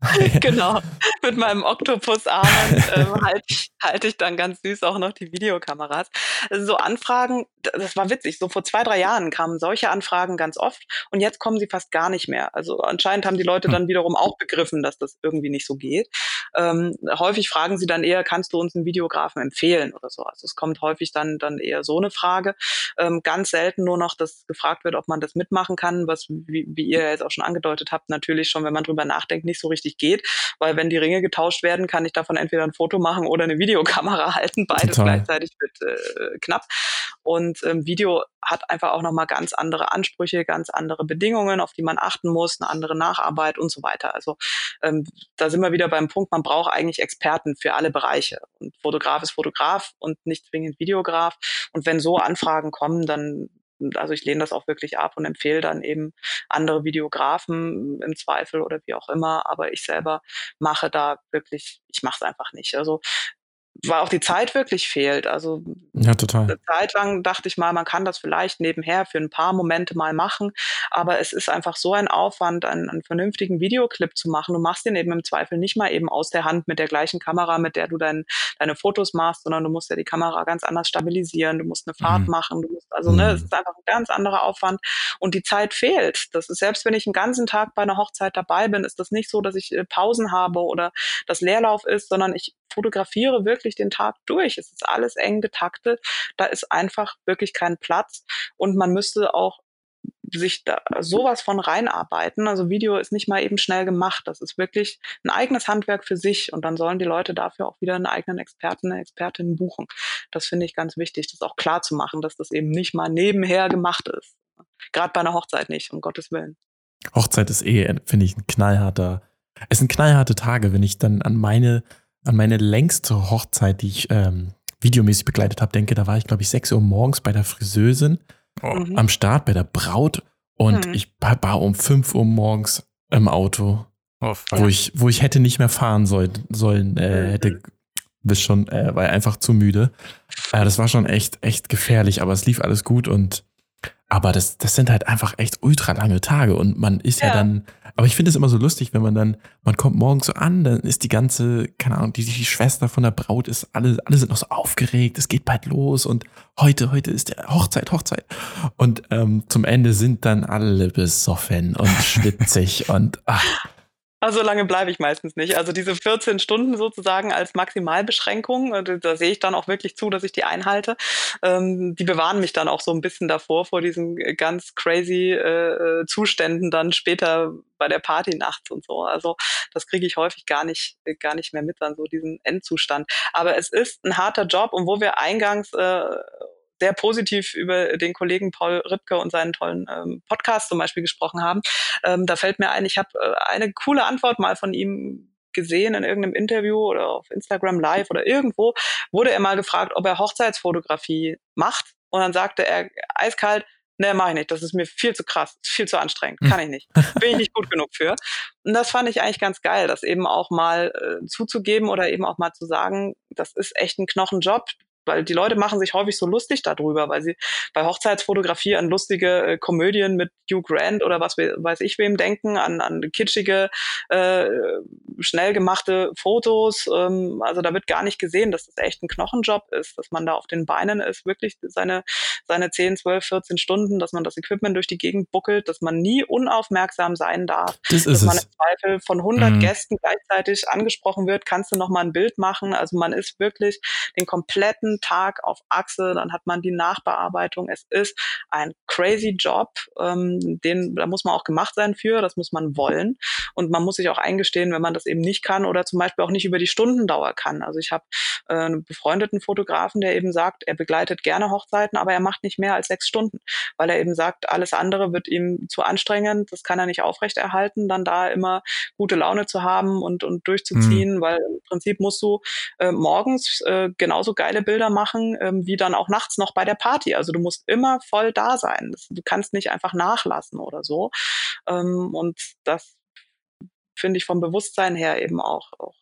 [LAUGHS] genau. Mit meinem Oktopusarm ähm, halte ich, halt ich dann ganz süß auch noch die Videokameras. Also so Anfragen, das war witzig. So vor zwei, drei Jahren kamen solche Anfragen ganz oft und jetzt kommen sie fast gar nicht mehr. Also anscheinend haben die Leute hm. dann wiederum auch begriffen, dass das irgendwie nicht so geht. Ähm, häufig fragen sie dann eher, kannst du uns einen Videografen empfehlen oder so. Also es kommt häufig dann, dann eher so eine Frage. Ähm, ganz selten nur noch, dass gefragt wird, ob man das mitmachen kann, was, wie, wie ihr jetzt auch schon angedeutet habt, natürlich schon, wenn man drüber nachdenkt, nicht so richtig geht. Weil wenn die Ringe getauscht werden, kann ich davon entweder ein Foto machen oder eine Videokamera [LAUGHS] halten. Beides Total. gleichzeitig wird äh, knapp. Und ähm, Video hat einfach auch nochmal ganz andere Ansprüche, ganz andere Bedingungen, auf die man achten muss, eine andere Nacharbeit und so weiter. Also ähm, da sind wir wieder beim Punkt, man braucht eigentlich Experten für alle Bereiche. Und Fotograf ist Fotograf und nicht zwingend Videograf. Und wenn so Anfragen kommen, dann also ich lehne das auch wirklich ab und empfehle dann eben andere Videografen im Zweifel oder wie auch immer, aber ich selber mache da wirklich, ich mache es einfach nicht. Also weil auch die Zeit wirklich fehlt. Also ja, total. Eine Zeit lang dachte ich mal, man kann das vielleicht nebenher für ein paar Momente mal machen, aber es ist einfach so ein Aufwand, einen, einen vernünftigen Videoclip zu machen. Du machst den eben im Zweifel nicht mal eben aus der Hand mit der gleichen Kamera, mit der du dein, deine Fotos machst, sondern du musst ja die Kamera ganz anders stabilisieren, du musst eine Fahrt mhm. machen, du musst, also ne, mhm. ne, es ist einfach ein ganz anderer Aufwand und die Zeit fehlt. Das ist selbst wenn ich einen ganzen Tag bei einer Hochzeit dabei bin, ist das nicht so, dass ich äh, Pausen habe oder das Leerlauf ist, sondern ich fotografiere wirklich den Tag durch. Es ist alles eng getaktet. Da ist einfach wirklich kein Platz. Und man müsste auch sich da sowas von reinarbeiten. Also Video ist nicht mal eben schnell gemacht. Das ist wirklich ein eigenes Handwerk für sich. Und dann sollen die Leute dafür auch wieder einen eigenen Experten, eine Expertin buchen. Das finde ich ganz wichtig, das auch klar zu machen, dass das eben nicht mal nebenher gemacht ist. Gerade bei einer Hochzeit nicht, um Gottes Willen. Hochzeit ist eh, finde ich, ein knallharter, es sind knallharte Tage, wenn ich dann an meine an meine längste Hochzeit, die ich ähm, videomäßig begleitet habe, denke, da war ich, glaube ich, 6 Uhr morgens bei der Friseusin oh. Mhm. am Start bei der Braut und mhm. ich war um 5 Uhr morgens im Auto, oh, wo, ich, wo ich hätte nicht mehr fahren soll, sollen, äh, mhm. hätte bis schon, äh, war einfach zu müde. Äh, das war schon echt, echt gefährlich, aber es lief alles gut und aber das, das sind halt einfach echt ultra lange Tage und man ist ja, ja dann, aber ich finde es immer so lustig, wenn man dann, man kommt morgens so an, dann ist die ganze, keine Ahnung, die, die Schwester von der Braut ist, alle, alle sind noch so aufgeregt, es geht bald los und heute, heute ist der Hochzeit, Hochzeit. Und ähm, zum Ende sind dann alle besoffen und [LAUGHS] schwitzig und ach. Also lange bleibe ich meistens nicht. Also diese 14 Stunden sozusagen als Maximalbeschränkung, äh, da sehe ich dann auch wirklich zu, dass ich die einhalte. Ähm, die bewahren mich dann auch so ein bisschen davor, vor diesen ganz crazy äh, Zuständen dann später bei der Party nachts und so. Also das kriege ich häufig gar nicht, gar nicht mehr mit, dann so diesen Endzustand. Aber es ist ein harter Job und wo wir eingangs äh, sehr positiv über den Kollegen Paul Ripke und seinen tollen ähm, Podcast zum Beispiel gesprochen haben. Ähm, da fällt mir ein, ich habe äh, eine coole Antwort mal von ihm gesehen in irgendeinem Interview oder auf Instagram Live oder irgendwo, wurde er mal gefragt, ob er Hochzeitsfotografie macht. Und dann sagte er eiskalt, nee, mach ich nicht. Das ist mir viel zu krass, viel zu anstrengend, kann ich nicht. Bin ich nicht gut genug für. Und das fand ich eigentlich ganz geil, das eben auch mal äh, zuzugeben oder eben auch mal zu sagen, das ist echt ein Knochenjob weil die Leute machen sich häufig so lustig darüber, weil sie bei Hochzeitsfotografie an lustige äh, Komödien mit Hugh Grant oder was weiß ich wem denken, an, an kitschige, äh, schnell gemachte Fotos. Ähm, also da wird gar nicht gesehen, dass das echt ein Knochenjob ist, dass man da auf den Beinen ist, wirklich seine, seine 10, 12, 14 Stunden, dass man das Equipment durch die Gegend buckelt, dass man nie unaufmerksam sein darf, das dass man es. im Zweifel von 100 mhm. Gästen gleichzeitig angesprochen wird, kannst du noch mal ein Bild machen. Also man ist wirklich den kompletten Tag auf Achse, dann hat man die Nachbearbeitung. Es ist ein crazy Job, ähm, den, da muss man auch gemacht sein für, das muss man wollen. Und man muss sich auch eingestehen, wenn man das eben nicht kann oder zum Beispiel auch nicht über die Stundendauer kann. Also ich habe äh, einen befreundeten Fotografen, der eben sagt, er begleitet gerne Hochzeiten, aber er macht nicht mehr als sechs Stunden, weil er eben sagt, alles andere wird ihm zu anstrengend, das kann er nicht aufrechterhalten, dann da immer gute Laune zu haben und, und durchzuziehen, mhm. weil im Prinzip musst du äh, morgens äh, genauso geile Bilder Bilder machen, ähm, wie dann auch nachts noch bei der Party. Also du musst immer voll da sein. Du kannst nicht einfach nachlassen oder so. Ähm, und das finde ich vom Bewusstsein her eben auch, auch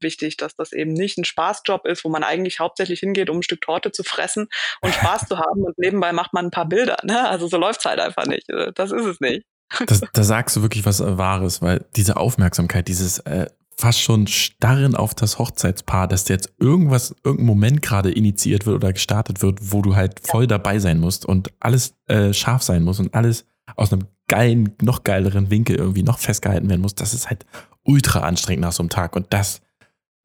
wichtig, dass das eben nicht ein Spaßjob ist, wo man eigentlich hauptsächlich hingeht, um ein Stück Torte zu fressen und Spaß zu haben und nebenbei macht man ein paar Bilder. Ne? Also so läuft's halt einfach nicht. Das ist es nicht. Das, da sagst du wirklich was Wahres, weil diese Aufmerksamkeit, dieses äh, fast schon starren auf das Hochzeitspaar, dass jetzt irgendwas, irgendein Moment gerade initiiert wird oder gestartet wird, wo du halt voll dabei sein musst und alles äh, scharf sein muss und alles aus einem geilen, noch geileren Winkel irgendwie noch festgehalten werden muss. Das ist halt ultra anstrengend nach so einem Tag und das,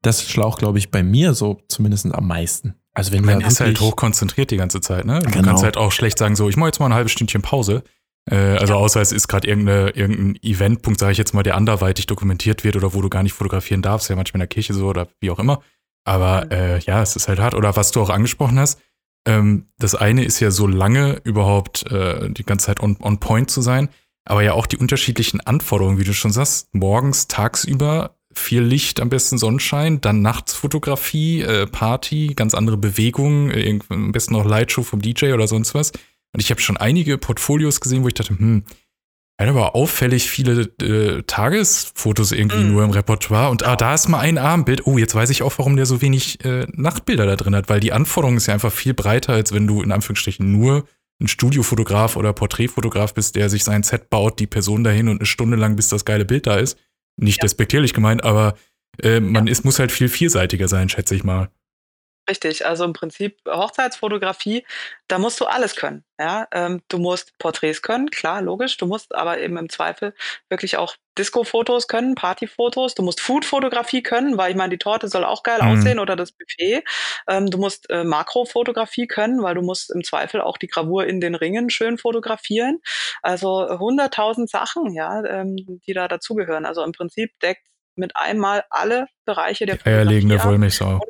das schlaucht, glaube ich, bei mir so zumindest am meisten. Also wenn man ist halt hoch konzentriert die ganze Zeit, ne? Du genau. kannst halt auch schlecht sagen, so, ich mache jetzt mal ein halbes Stündchen Pause. Äh, also ja. außer es ist gerade irgendein Eventpunkt, sage ich jetzt mal, der anderweitig dokumentiert wird oder wo du gar nicht fotografieren darfst, ja manchmal in der Kirche so oder wie auch immer. Aber äh, ja, es ist halt hart. Oder was du auch angesprochen hast, ähm, das eine ist ja so lange überhaupt äh, die ganze Zeit on, on point zu sein, aber ja auch die unterschiedlichen Anforderungen, wie du schon sagst, morgens, tagsüber viel Licht, am besten Sonnenschein, dann nachts Fotografie, äh, Party, ganz andere Bewegungen, äh, am besten noch Lightshow vom DJ oder sonst was. Und ich habe schon einige Portfolios gesehen, wo ich dachte, hm, er hat aber auffällig viele äh, Tagesfotos irgendwie mm. nur im Repertoire. Und ah, da ist mal ein Abendbild. Oh, jetzt weiß ich auch, warum der so wenig äh, Nachtbilder da drin hat, weil die Anforderung ist ja einfach viel breiter, als wenn du in Anführungsstrichen nur ein Studiofotograf oder Porträtfotograf bist, der sich sein Set baut, die Person dahin und eine Stunde lang, bis das geile Bild da ist. Nicht ja. despektierlich gemeint, aber äh, man ja. ist, muss halt viel vielseitiger sein, schätze ich mal. Richtig, also im Prinzip Hochzeitsfotografie, da musst du alles können. Ja, ähm, du musst Porträts können, klar, logisch. Du musst aber eben im Zweifel wirklich auch Disco-Fotos können, Partyfotos. Du musst Food-Fotografie können, weil ich meine, die Torte soll auch geil mhm. aussehen oder das Buffet. Ähm, du musst äh, Makrofotografie können, weil du musst im Zweifel auch die Gravur in den Ringen schön fotografieren. Also hunderttausend Sachen, ja, ähm, die da dazugehören. Also im Prinzip deckt mit einmal alle Bereiche der Fotografie. Eierlegende Wollmilchsau.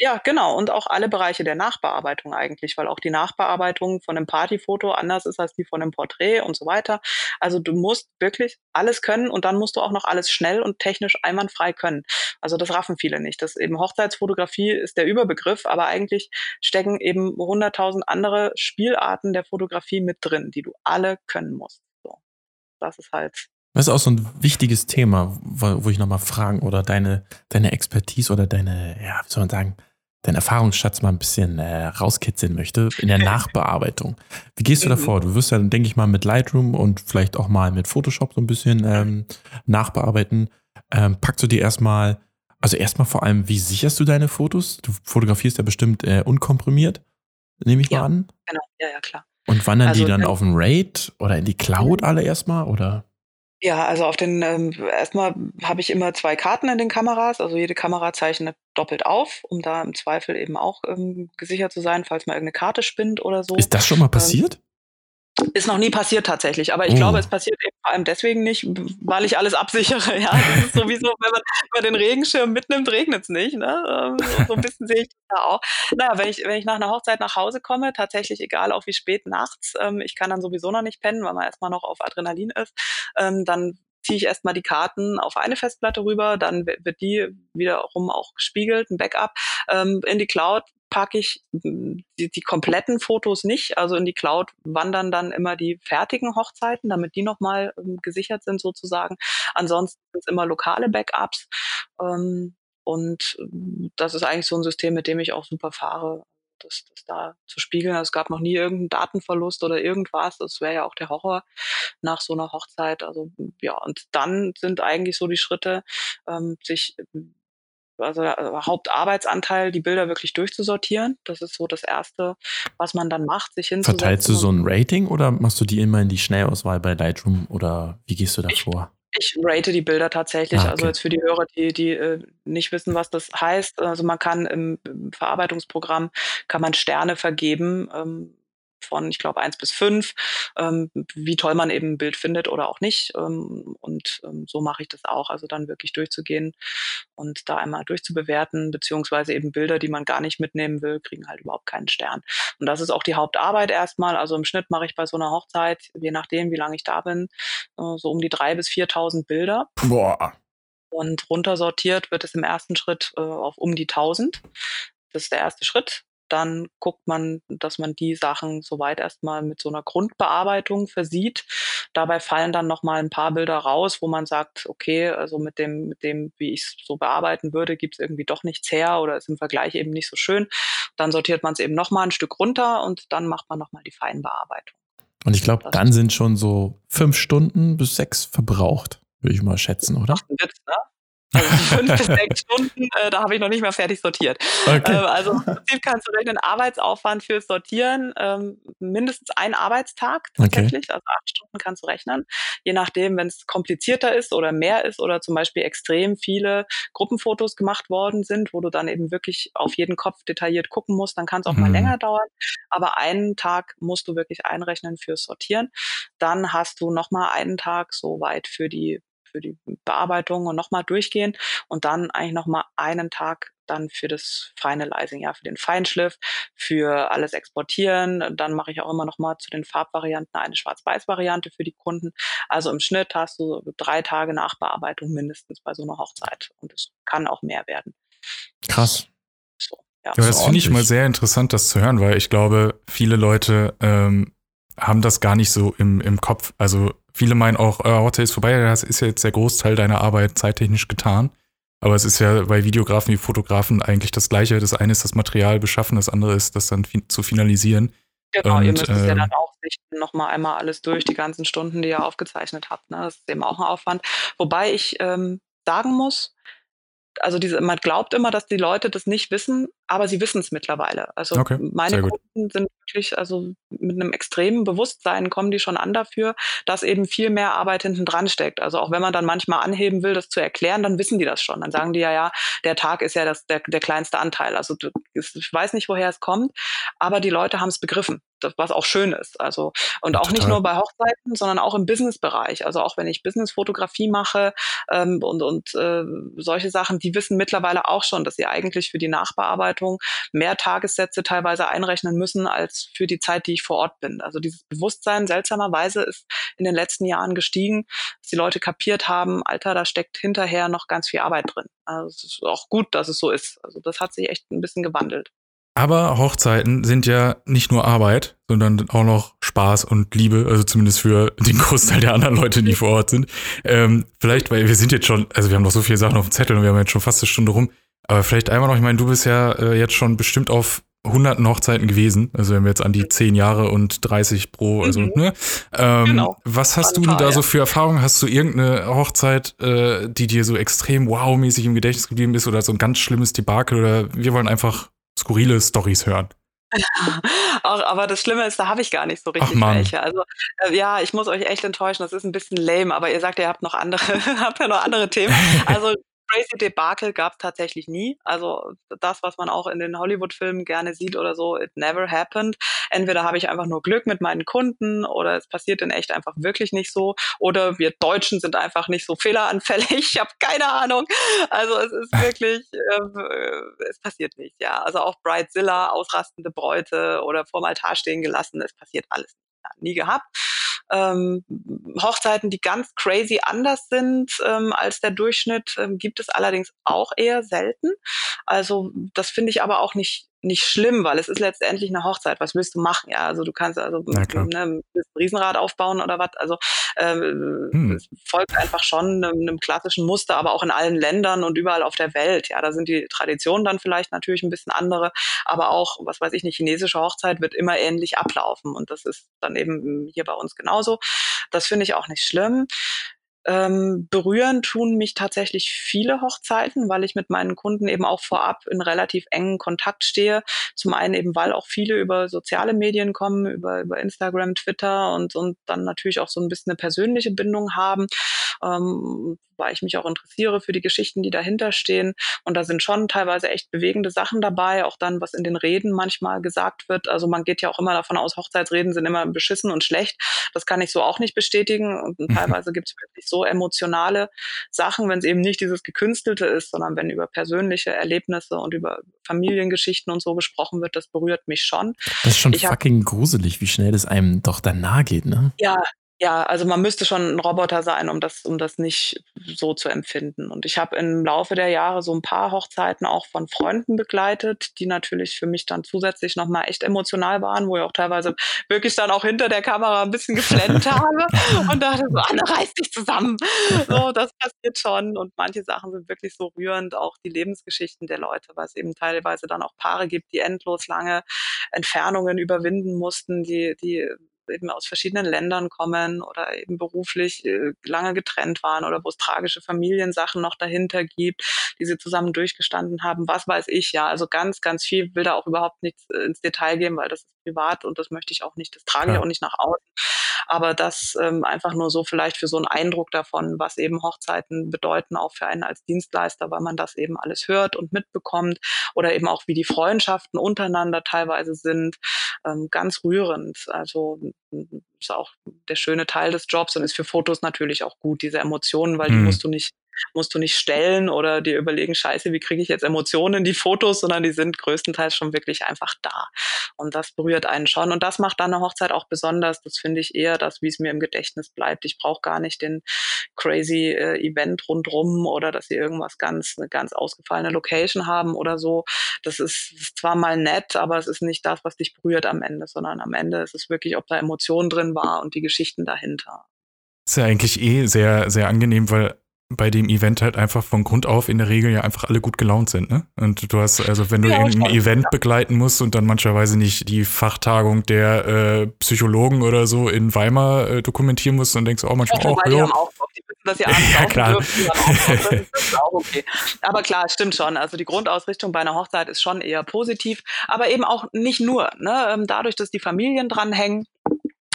Ja, genau. Und auch alle Bereiche der Nachbearbeitung eigentlich, weil auch die Nachbearbeitung von einem Partyfoto anders ist als die von einem Porträt und so weiter. Also du musst wirklich alles können und dann musst du auch noch alles schnell und technisch einwandfrei können. Also das raffen viele nicht. Das eben Hochzeitsfotografie ist der Überbegriff, aber eigentlich stecken eben hunderttausend andere Spielarten der Fotografie mit drin, die du alle können musst. So. Das ist halt das ist auch so ein wichtiges Thema, wo ich nochmal fragen oder deine, deine Expertise oder deine, ja, wie soll man sagen, deinen Erfahrungsschatz mal ein bisschen äh, rauskitzeln möchte in der [LAUGHS] Nachbearbeitung. Wie gehst du da mhm. vor? Du wirst ja, denke ich mal, mit Lightroom und vielleicht auch mal mit Photoshop so ein bisschen ähm, nachbearbeiten. Ähm, packst du dir erstmal, also erstmal vor allem, wie sicherst du deine Fotos? Du fotografierst ja bestimmt äh, unkomprimiert, nehme ich ja, mal an. Genau, ja, ja, klar. Und wandern also, die dann auf dem RAID oder in die Cloud mhm. alle erstmal, oder? Ja, also auf den ähm, erstmal habe ich immer zwei Karten in den Kameras. Also jede Kamera zeichnet doppelt auf, um da im Zweifel eben auch ähm, gesichert zu sein, falls mal irgendeine Karte spinnt oder so. Ist das schon mal ähm, passiert? Ähm, ist noch nie passiert tatsächlich, aber ich oh. glaube, es passiert eben vor allem deswegen nicht, weil ich alles absichere. [LAUGHS] Ja, das ist sowieso, wenn man, wenn man den Regenschirm mitnimmt, regnet es nicht. Ne? Ähm, so, so, ein bisschen sehe ich das da auch. Naja, wenn ich, wenn ich nach einer Hochzeit nach Hause komme, tatsächlich egal auch wie spät nachts, ähm, ich kann dann sowieso noch nicht pennen, weil man erstmal noch auf Adrenalin ist, ähm, dann ziehe ich erstmal die Karten auf eine Festplatte rüber, dann wird die wiederum auch gespiegelt, ein Backup, ähm, in die Cloud packe ich hm, die, die kompletten Fotos nicht. Also in die Cloud wandern dann immer die fertigen Hochzeiten, damit die nochmal ähm, gesichert sind sozusagen. Ansonsten sind es immer lokale Backups. Ähm, und ähm, das ist eigentlich so ein System, mit dem ich auch super fahre, das, das da zu spiegeln. Es gab noch nie irgendeinen Datenverlust oder irgendwas. Das wäre ja auch der Horror nach so einer Hochzeit. Also ja, und dann sind eigentlich so die Schritte, ähm, sich also äh, Hauptarbeitsanteil, die Bilder wirklich durchzusortieren. Das ist so das Erste, was man dann macht, sich hinzusetzen. Verteilst du so ein Rating oder machst du die immer in die Schnell-Auswahl bei Lightroom oder wie gehst du da ich, vor? Ich rate die Bilder tatsächlich. Ah, also okay. Also jetzt für die Hörer, die, die äh, nicht wissen, was das heißt. Also man kann im, im Verarbeitungsprogramm kann man Sterne vergeben. Ähm, von, ich glaube, eins bis fünf, ähm, wie toll man eben ein Bild findet oder auch nicht. Ähm, und ähm, so mache ich das auch, also dann wirklich durchzugehen und da einmal durchzubewerten, beziehungsweise eben Bilder, die man gar nicht mitnehmen will, kriegen halt überhaupt keinen Stern. Und das ist auch die Hauptarbeit erstmal. Also im Schnitt mache ich bei so einer Hochzeit, je nachdem, wie lange ich da bin, äh, so um die drei bis 4.000 Bilder. Boah. Und runtersortiert wird es im ersten Schritt äh, auf um die 1000. Das ist der erste Schritt dann guckt man, dass man die Sachen soweit erstmal mit so einer Grundbearbeitung versieht. Dabei fallen dann nochmal ein paar Bilder raus, wo man sagt, okay, also mit dem, mit dem, wie ich es so bearbeiten würde, gibt es irgendwie doch nichts her oder ist im Vergleich eben nicht so schön. Dann sortiert man es eben nochmal ein Stück runter und dann macht man nochmal die Feinbearbeitung. Und ich glaube, dann sind schon so fünf Stunden bis sechs verbraucht, würde ich mal schätzen, oder? Ach, ein Witz, ne? Also fünf bis sechs Stunden, äh, da habe ich noch nicht mal fertig sortiert. Okay. Ähm, also im Prinzip kannst du rechnen, Arbeitsaufwand fürs Sortieren, ähm, mindestens ein Arbeitstag tatsächlich, okay. also acht Stunden kannst du rechnen. Je nachdem, wenn es komplizierter ist oder mehr ist oder zum Beispiel extrem viele Gruppenfotos gemacht worden sind, wo du dann eben wirklich auf jeden Kopf detailliert gucken musst, dann kann es auch mhm. mal länger dauern. Aber einen Tag musst du wirklich einrechnen fürs Sortieren. Dann hast du nochmal einen Tag so weit für die für die Bearbeitung und nochmal durchgehen und dann eigentlich nochmal einen Tag dann für das Finalizing, ja, für den Feinschliff, für alles exportieren. Dann mache ich auch immer nochmal zu den Farbvarianten eine Schwarz-Weiß-Variante für die Kunden. Also im Schnitt hast du drei Tage Nachbearbeitung mindestens bei so einer Hochzeit und es kann auch mehr werden. Krass. So, ja. ja, das finde ich mal sehr interessant, das zu hören, weil ich glaube, viele Leute ähm, haben das gar nicht so im, im Kopf. Also viele meinen auch, äh, Hochzeit ist vorbei, das ist ja jetzt der Großteil deiner Arbeit zeittechnisch getan. Aber es ist ja bei Videografen wie Fotografen eigentlich das Gleiche. Das eine ist das Material beschaffen, das andere ist das dann fi zu finalisieren. Genau, und, ihr müsst es ja dann auch sichten, nochmal einmal alles durch, die ganzen Stunden, die ihr aufgezeichnet habt. Ne? Das ist eben auch ein Aufwand. Wobei ich ähm, sagen muss, also diese, man glaubt immer, dass die Leute das nicht wissen, aber sie wissen es mittlerweile. Also okay, meine Kunden sind wirklich, also mit einem extremen Bewusstsein kommen die schon an dafür, dass eben viel mehr Arbeit hinten dran steckt. Also auch wenn man dann manchmal anheben will, das zu erklären, dann wissen die das schon. Dann sagen die ja, ja, der Tag ist ja das, der, der kleinste Anteil. Also ich weiß nicht, woher es kommt, aber die Leute haben es begriffen, was auch schön ist. Also und auch total. nicht nur bei Hochzeiten, sondern auch im Businessbereich. Also auch wenn ich Businessfotografie mache ähm, und, und äh, solche Sachen, die wissen mittlerweile auch schon, dass sie eigentlich für die Nachbearbeitung mehr Tagessätze teilweise einrechnen müssen als für die Zeit, die ich vor Ort bin. Also dieses Bewusstsein seltsamerweise ist in den letzten Jahren gestiegen, dass die Leute kapiert haben, Alter, da steckt hinterher noch ganz viel Arbeit drin. Also es ist auch gut, dass es so ist. Also das hat sich echt ein bisschen gewandelt. Aber Hochzeiten sind ja nicht nur Arbeit, sondern auch noch Spaß und Liebe, also zumindest für den Großteil der anderen Leute, die vor Ort sind. Ähm, vielleicht, weil wir sind jetzt schon, also wir haben noch so viele Sachen auf dem Zettel und wir haben jetzt schon fast eine Stunde rum. Aber vielleicht einmal noch, ich meine, du bist ja äh, jetzt schon bestimmt auf hunderten Hochzeiten gewesen. Also wenn wir jetzt an die zehn Jahre und 30 pro, also, mhm. ne? Ähm, genau. Was hast du denn da ja. so für Erfahrungen? Hast du irgendeine Hochzeit, äh, die dir so extrem wow-mäßig im Gedächtnis geblieben ist oder so ein ganz schlimmes Debakel oder wir wollen einfach skurrile Stories hören? [LAUGHS] aber das Schlimme ist, da habe ich gar nicht so richtig welche. Also äh, ja, ich muss euch echt enttäuschen, das ist ein bisschen lame, aber ihr sagt, ihr habt noch andere, [LAUGHS] habt ja noch andere Themen. [LAUGHS] Also crazy Debakel gab es tatsächlich nie. Also das, was man auch in den Hollywood-Filmen gerne sieht oder so, it never happened. Entweder habe ich einfach nur Glück mit meinen Kunden oder es passiert in echt einfach wirklich nicht so. Oder wir Deutschen sind einfach nicht so fehleranfällig. [LAUGHS] Ich habe keine Ahnung. Also es ist [LAUGHS] wirklich, äh, es passiert nicht. Ja, also auch Bridezilla, ausrastende Bräute oder vorm Altar stehen gelassen, es passiert alles nie gehabt ähm, Hochzeiten, die ganz crazy anders sind ähm, als der Durchschnitt, ähm, gibt es allerdings auch eher selten. Also das finde ich aber auch nicht nicht schlimm, weil es ist letztendlich eine Hochzeit. Was willst du machen? Ja, also du kannst also ne, ein Riesenrad aufbauen oder was. Also ähm, hm. es folgt einfach schon einem, einem, klassischen Muster, aber auch in allen Ländern und überall auf der Welt. Ja, da sind die Traditionen dann vielleicht natürlich ein bisschen andere, aber auch, was weiß ich, eine chinesische Hochzeit wird immer ähnlich ablaufen und das ist dann eben hier bei uns genauso. Das finde ich auch nicht schlimm. Ähm, berühren tun mich tatsächlich viele Hochzeiten, weil ich mit meinen Kunden eben auch vorab in relativ engen Kontakt stehe. Zum einen eben, weil auch viele über soziale Medien kommen, über, über Instagram, Twitter und, und dann natürlich auch so ein bisschen eine persönliche Bindung haben. Ähm, weil ich mich auch interessiere für die Geschichten, die dahinter stehen. Und da sind schon teilweise echt bewegende Sachen dabei, auch dann, was in den Reden manchmal gesagt wird. Also man geht ja auch immer davon aus, Hochzeitsreden sind immer beschissen und schlecht. Das kann ich so auch nicht bestätigen. Und mhm. teilweise gibt es wirklich so emotionale Sachen, wenn es eben nicht dieses Gekünstelte ist, sondern wenn über persönliche Erlebnisse und über Familiengeschichten und so gesprochen wird, das berührt mich schon. Das ist schon ich fucking gruselig, wie schnell das einem doch dann nahe geht, ne? Ja, ja, also man müsste schon ein Roboter sein, um das, um das nicht so zu empfinden. Und ich habe im Laufe der Jahre so ein paar Hochzeiten auch von Freunden begleitet, die natürlich für mich dann zusätzlich nochmal echt emotional waren, wo ich auch teilweise wirklich dann auch hinter der Kamera ein bisschen geflennt [LAUGHS] habe und dachte so, Anne, reiß dich zusammen. So, das passiert schon. Und manche Sachen sind wirklich so rührend, auch die Lebensgeschichten der Leute, weil es eben teilweise dann auch Paare gibt, die endlos lange Entfernungen überwinden mussten, die, die eben aus verschiedenen Ländern kommen oder eben beruflich äh, lange getrennt waren oder wo es tragische Familiensachen noch dahinter gibt, die sie zusammen durchgestanden haben, was weiß ich, ja. Also ganz, ganz viel will da auch überhaupt nichts äh, ins Detail gehen, weil das ist privat und das möchte ich auch nicht, das trage ja. ich auch nicht nach außen. Aber das ähm, einfach nur so vielleicht für so einen Eindruck davon, was eben Hochzeiten bedeuten, auch für einen als Dienstleister, weil man das eben alles hört und mitbekommt oder eben auch wie die Freundschaften untereinander teilweise sind, ähm, ganz rührend. Also ist auch der schöne Teil des Jobs und ist für Fotos natürlich auch gut, diese Emotionen, weil die mhm. musst du nicht musst du nicht stellen oder dir überlegen, scheiße, wie kriege ich jetzt Emotionen in die Fotos, sondern die sind größtenteils schon wirklich einfach da. Und das berührt einen schon. Und das macht dann eine Hochzeit auch besonders. Das finde ich eher das, wie es mir im Gedächtnis bleibt. Ich brauche gar nicht den crazy äh, Event rundrum oder dass sie irgendwas ganz, eine ganz ausgefallene Location haben oder so. Das ist, ist zwar mal nett, aber es ist nicht das, was dich berührt am Ende, sondern am Ende ist es wirklich, ob da Emotionen drin war und die Geschichten dahinter. Ist ja eigentlich eh sehr, sehr angenehm, weil bei dem Event halt einfach von Grund auf in der Regel ja einfach alle gut gelaunt sind, ne? Und du hast, also wenn du ja, irgendein Event ja. begleiten musst und dann mancherweise nicht die Fachtagung der äh, Psychologen oder so in Weimar äh, dokumentieren musst, dann denkst du auch manchmal auch, ja, auch die wissen, dass ihr [LAUGHS] abends ja, klar. Dürfen, das [LAUGHS] ist auch okay. Aber klar, stimmt schon. Also die Grundausrichtung bei einer Hochzeit ist schon eher positiv, aber eben auch nicht nur. Ne? Ähm, dadurch, dass die Familien dranhängen,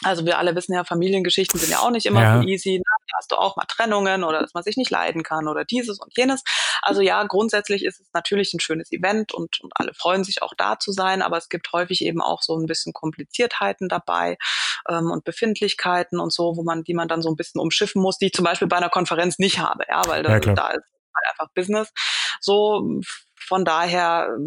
also wir alle wissen ja, Familiengeschichten sind ja auch nicht immer ja. so easy. Ne? Da hast du auch mal Trennungen oder dass man sich nicht leiden kann oder dieses und jenes. Also ja, grundsätzlich ist es natürlich ein schönes Event und, und alle freuen sich auch da zu sein, aber es gibt häufig eben auch so ein bisschen Kompliziertheiten dabei ähm, und Befindlichkeiten und so, wo man, die man dann so ein bisschen umschiffen muss, die ich zum Beispiel bei einer Konferenz nicht habe, ja, weil das, ja, da ist halt einfach Business. So von daher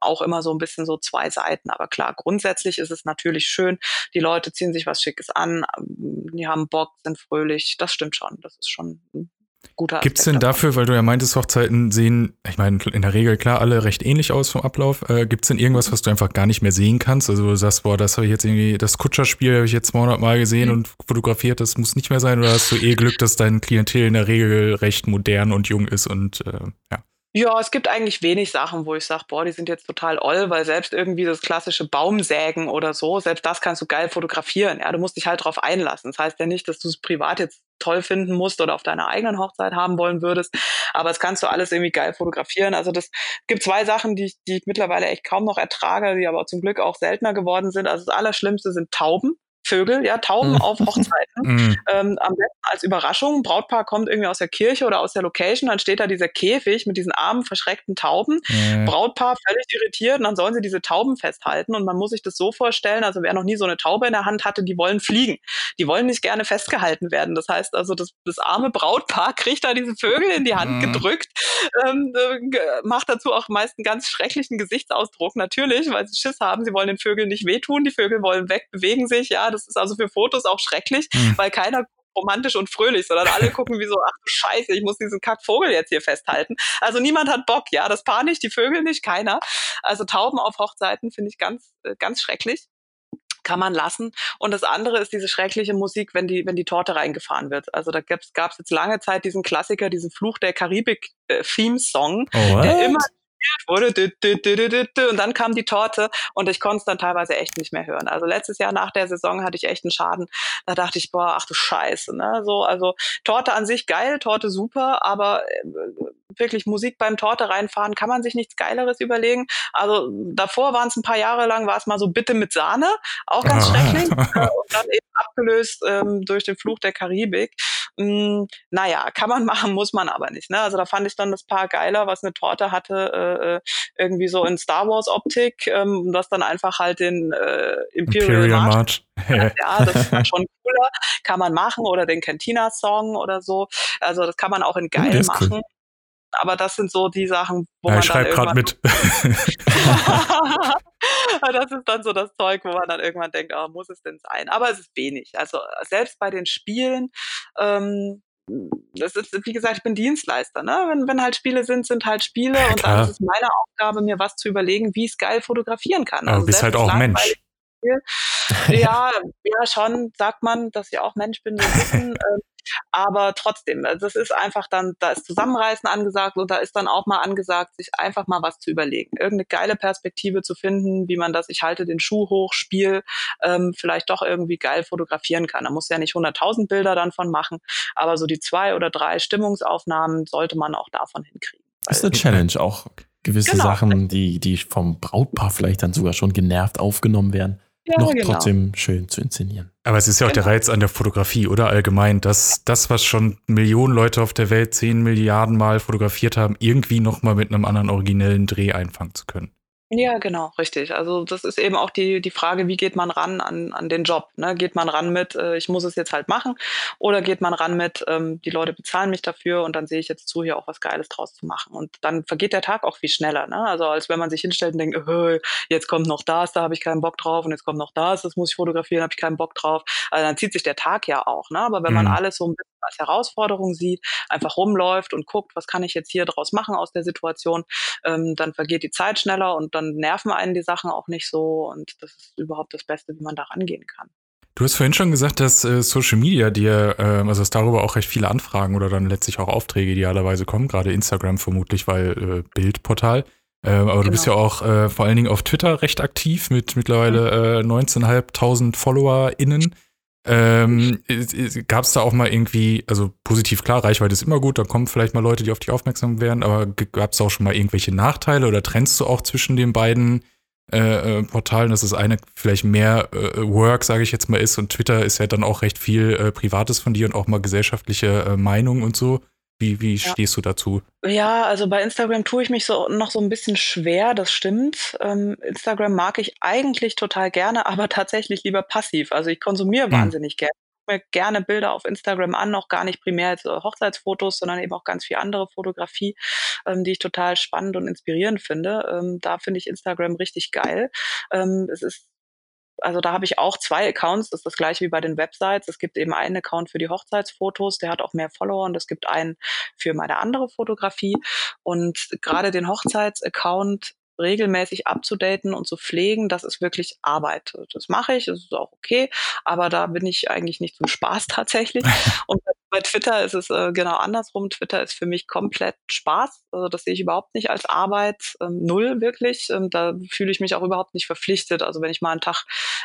auch immer so ein bisschen so zwei Seiten. Aber klar, grundsätzlich ist es natürlich schön. Die Leute ziehen sich was Schickes an, die haben Bock, sind fröhlich. Das stimmt schon. Das ist schon ein guter Gibt es denn dafür, weil du ja meintest, Hochzeiten sehen, ich meine, in der Regel klar, alle recht ähnlich aus vom Ablauf. Äh, Gibt es denn irgendwas, was du einfach gar nicht mehr sehen kannst? Also du sagst, boah, das habe ich jetzt irgendwie, das Kutscherspiel habe ich jetzt 200 Mal gesehen mhm. und fotografiert, das muss nicht mehr sein? Oder hast du eh Glück, dass dein Klientel in der Regel recht modern und jung ist und äh, ja? Ja, es gibt eigentlich wenig Sachen, wo ich sage, boah, die sind jetzt total oll, weil selbst irgendwie das klassische Baumsägen oder so, selbst das kannst du geil fotografieren. Ja, du musst dich halt drauf einlassen. Das heißt ja nicht, dass du es privat jetzt toll finden musst oder auf deiner eigenen Hochzeit haben wollen würdest, aber es kannst du alles irgendwie geil fotografieren. Also das gibt zwei Sachen, die die ich mittlerweile echt kaum noch ertrage, die aber zum Glück auch seltener geworden sind. Also das Allerschlimmste sind Tauben. Vögel, ja, Tauben mhm. auf Hochzeiten. [LAUGHS] Mhm. ähm, am besten als Überraschung. Brautpaar kommt irgendwie aus der Kirche oder aus der Location, dann steht da dieser Käfig mit diesen armen, verschreckten Tauben. Mhm. Brautpaar völlig irritiert und dann sollen sie diese Tauben festhalten. Und man muss sich das so vorstellen, also wer noch nie so eine Taube in der Hand hatte, die wollen fliegen. Die wollen nicht gerne festgehalten werden. Das heißt also, das, das arme Brautpaar [LAUGHS] kriegt da diese Vögel in die Hand mhm. gedrückt, ähm, äh, macht dazu auch meist einen ganz schrecklichen Gesichtsausdruck, natürlich, weil sie Schiss haben, sie wollen den Vögeln nicht wehtun, die Vögel wollen weg, bewegen sich, ja, das ist also für Fotos auch schrecklich, mhm. weil keiner romantisch und fröhlich, sondern alle gucken wie so, ach du Scheiße, ich muss diesen Kackvogel jetzt hier festhalten. Also niemand hat Bock, ja, das Paar nicht, die Vögel nicht, keiner. Also Tauben auf Hochzeiten finde ich ganz, äh, ganz schrecklich kann man lassen. Und das andere ist diese schreckliche Musik, wenn die, wenn die Torte reingefahren wird. Also da gab es jetzt lange Zeit diesen Klassiker, diesen Fluch der Karibik-Theme-Song, äh, der immer wurde und dann kam die Torte und ich konnte es dann teilweise echt nicht mehr hören. Also letztes Jahr nach der Saison hatte ich echt einen Schaden. Da dachte ich, boah, ach du Scheiße, ne? So, also Torte an sich geil, Torte super, aber äh, wirklich Musik beim Torte reinfahren, kann man sich nichts Geileres überlegen. Also davor waren es ein paar Jahre lang, war es mal so bitte mit Sahne, auch ganz schrecklich. [LAUGHS] und dann eben abgelöst ähm, durch den Fluch der Karibik. Mm, naja, kann man machen, muss man aber nicht. Ne? Also da fand ich dann das Paar geiler, was eine Torte hatte, äh, äh irgendwie so in Star Wars Optik, ähm, das dann einfach halt den äh, Imperial, Imperial March. March. ja, [LAUGHS] das war schon cooler. Kann man machen oder den Cantina Song oder so. Also das kann man auch in geil machen. Cool aber das sind so die Sachen, wo ja, man ich schreibe gerade mit. [LAUGHS] das ist dann so das Zeug, wo man dann irgendwann denkt, oh, muss es denn sein? Aber es ist wenig. Also selbst bei den Spielen, ähm, das ist, wie gesagt, ich bin Dienstleister. Ne? Wenn, wenn halt Spiele sind, sind halt Spiele ja, und dann ist es meine Aufgabe, mir was zu überlegen, wie ich es geil fotografieren kann. Also du bist halt auch Mensch Beispiel. [LAUGHS] Ja, ja, schon sagt man, dass ich auch Mensch bin, ein bisschen. [LAUGHS] Ähm, aber trotzdem, also das ist einfach dann, da ist Zusammenreißen angesagt und da ist dann auch mal angesagt, sich einfach mal was zu überlegen. Irgendeine geile Perspektive zu finden, wie man das, ich halte den Schuh hoch, Spiel, ähm, vielleicht doch irgendwie geil fotografieren kann. Da muss ja nicht 100.000 Bilder dann von machen, aber so die zwei oder drei Stimmungsaufnahmen sollte man auch davon hinkriegen. Das ist eine Challenge auch. Gewisse genau. Sachen, die, die vom Brautpaar vielleicht dann sogar schon genervt aufgenommen werden ja, noch genau. trotzdem schön zu inszenieren. Aber es ist ja auch genau. der Reiz an der Fotografie, oder allgemein, dass das, was schon Millionen Leute auf der Welt zehn Milliarden Mal fotografiert haben, irgendwie nochmal mit einem anderen originellen Dreh einfangen zu können. Ja, genau, richtig. Also das ist eben auch die, die Frage, wie geht man ran an, an den Job? Ne? Geht man ran mit, äh, ich muss es jetzt halt machen, oder geht man ran mit, ähm, die Leute bezahlen mich dafür und dann sehe ich jetzt zu, hier auch was Geiles draus zu machen. Und dann vergeht der Tag auch viel schneller. Ne? Also als wenn man sich hinstellt und denkt, äh, jetzt kommt noch das, da habe ich keinen Bock drauf und jetzt kommt noch das, das muss ich fotografieren, habe ich keinen Bock drauf. Also dann zieht sich der Tag ja auch. Ne? Aber wenn man mhm. alles so ein bisschen als Herausforderung sieht, einfach rumläuft und guckt, was kann ich jetzt hier draus machen aus der Situation, ähm, dann vergeht die Zeit schneller und dann nerven einen die Sachen auch nicht so und das ist überhaupt das Beste, wie man da rangehen kann. Du hast vorhin schon gesagt, dass äh, Social Media dir, äh, also dass darüber auch recht viele Anfragen oder dann letztlich auch Aufträge idealerweise kommen, gerade Instagram vermutlich, weil äh, Bildportal. Äh, aber genau. du bist ja genau. auch äh, vor allen Dingen auf Twitter recht aktiv mit mittlerweile mhm. äh, 19.500 FollowerInnen. Ähm, Gab es da auch mal irgendwie, also positiv klar, Reichweite ist immer gut, da kommen vielleicht mal Leute, die auf dich aufmerksam werden, aber gab es auch schon mal irgendwelche Nachteile oder trennst du auch zwischen den beiden äh, äh, Portalen, dass das eine vielleicht mehr äh, Work, sage ich jetzt mal, ist und Twitter ist ja dann auch recht viel äh, Privates von dir und auch mal gesellschaftliche äh, Meinung und so. Wie, wie ja. stehst du dazu? Ja, also bei Instagram tue ich mich so noch so ein bisschen schwer, das stimmt. Ähm, Instagram mag ich eigentlich total gerne, [LAUGHS] aber tatsächlich lieber passiv. Also ich konsumiere hm. wahnsinnig gerne mir gerne Bilder auf Instagram an, auch gar nicht primär als Hochzeitsfotos, sondern eben auch ganz viel andere Fotografie, ähm, die ich total spannend und inspirierend finde. Ähm, da finde ich Instagram richtig geil. Ähm, es ist also da habe ich auch zwei Accounts, das ist das gleiche wie bei den Websites. Es gibt eben einen Account für die Hochzeitsfotos, der hat auch mehr Follower und es gibt einen für meine andere Fotografie. Und gerade den Hochzeitsaccount regelmäßig abzudaten und zu pflegen, das ist wirklich Arbeit. Das mache ich, das ist auch okay, aber da bin ich eigentlich nicht zum Spaß [LAUGHS] tatsächlich. [LAUGHS] Und bei Twitter ist es äh, genau andersrum. Twitter ist für mich komplett Spaß. Also das sehe ich überhaupt nicht als Arbeit. Ähm, null wirklich. Ähm, da fühle ich mich auch überhaupt nicht verpflichtet. Also wenn ich mal einen Tag,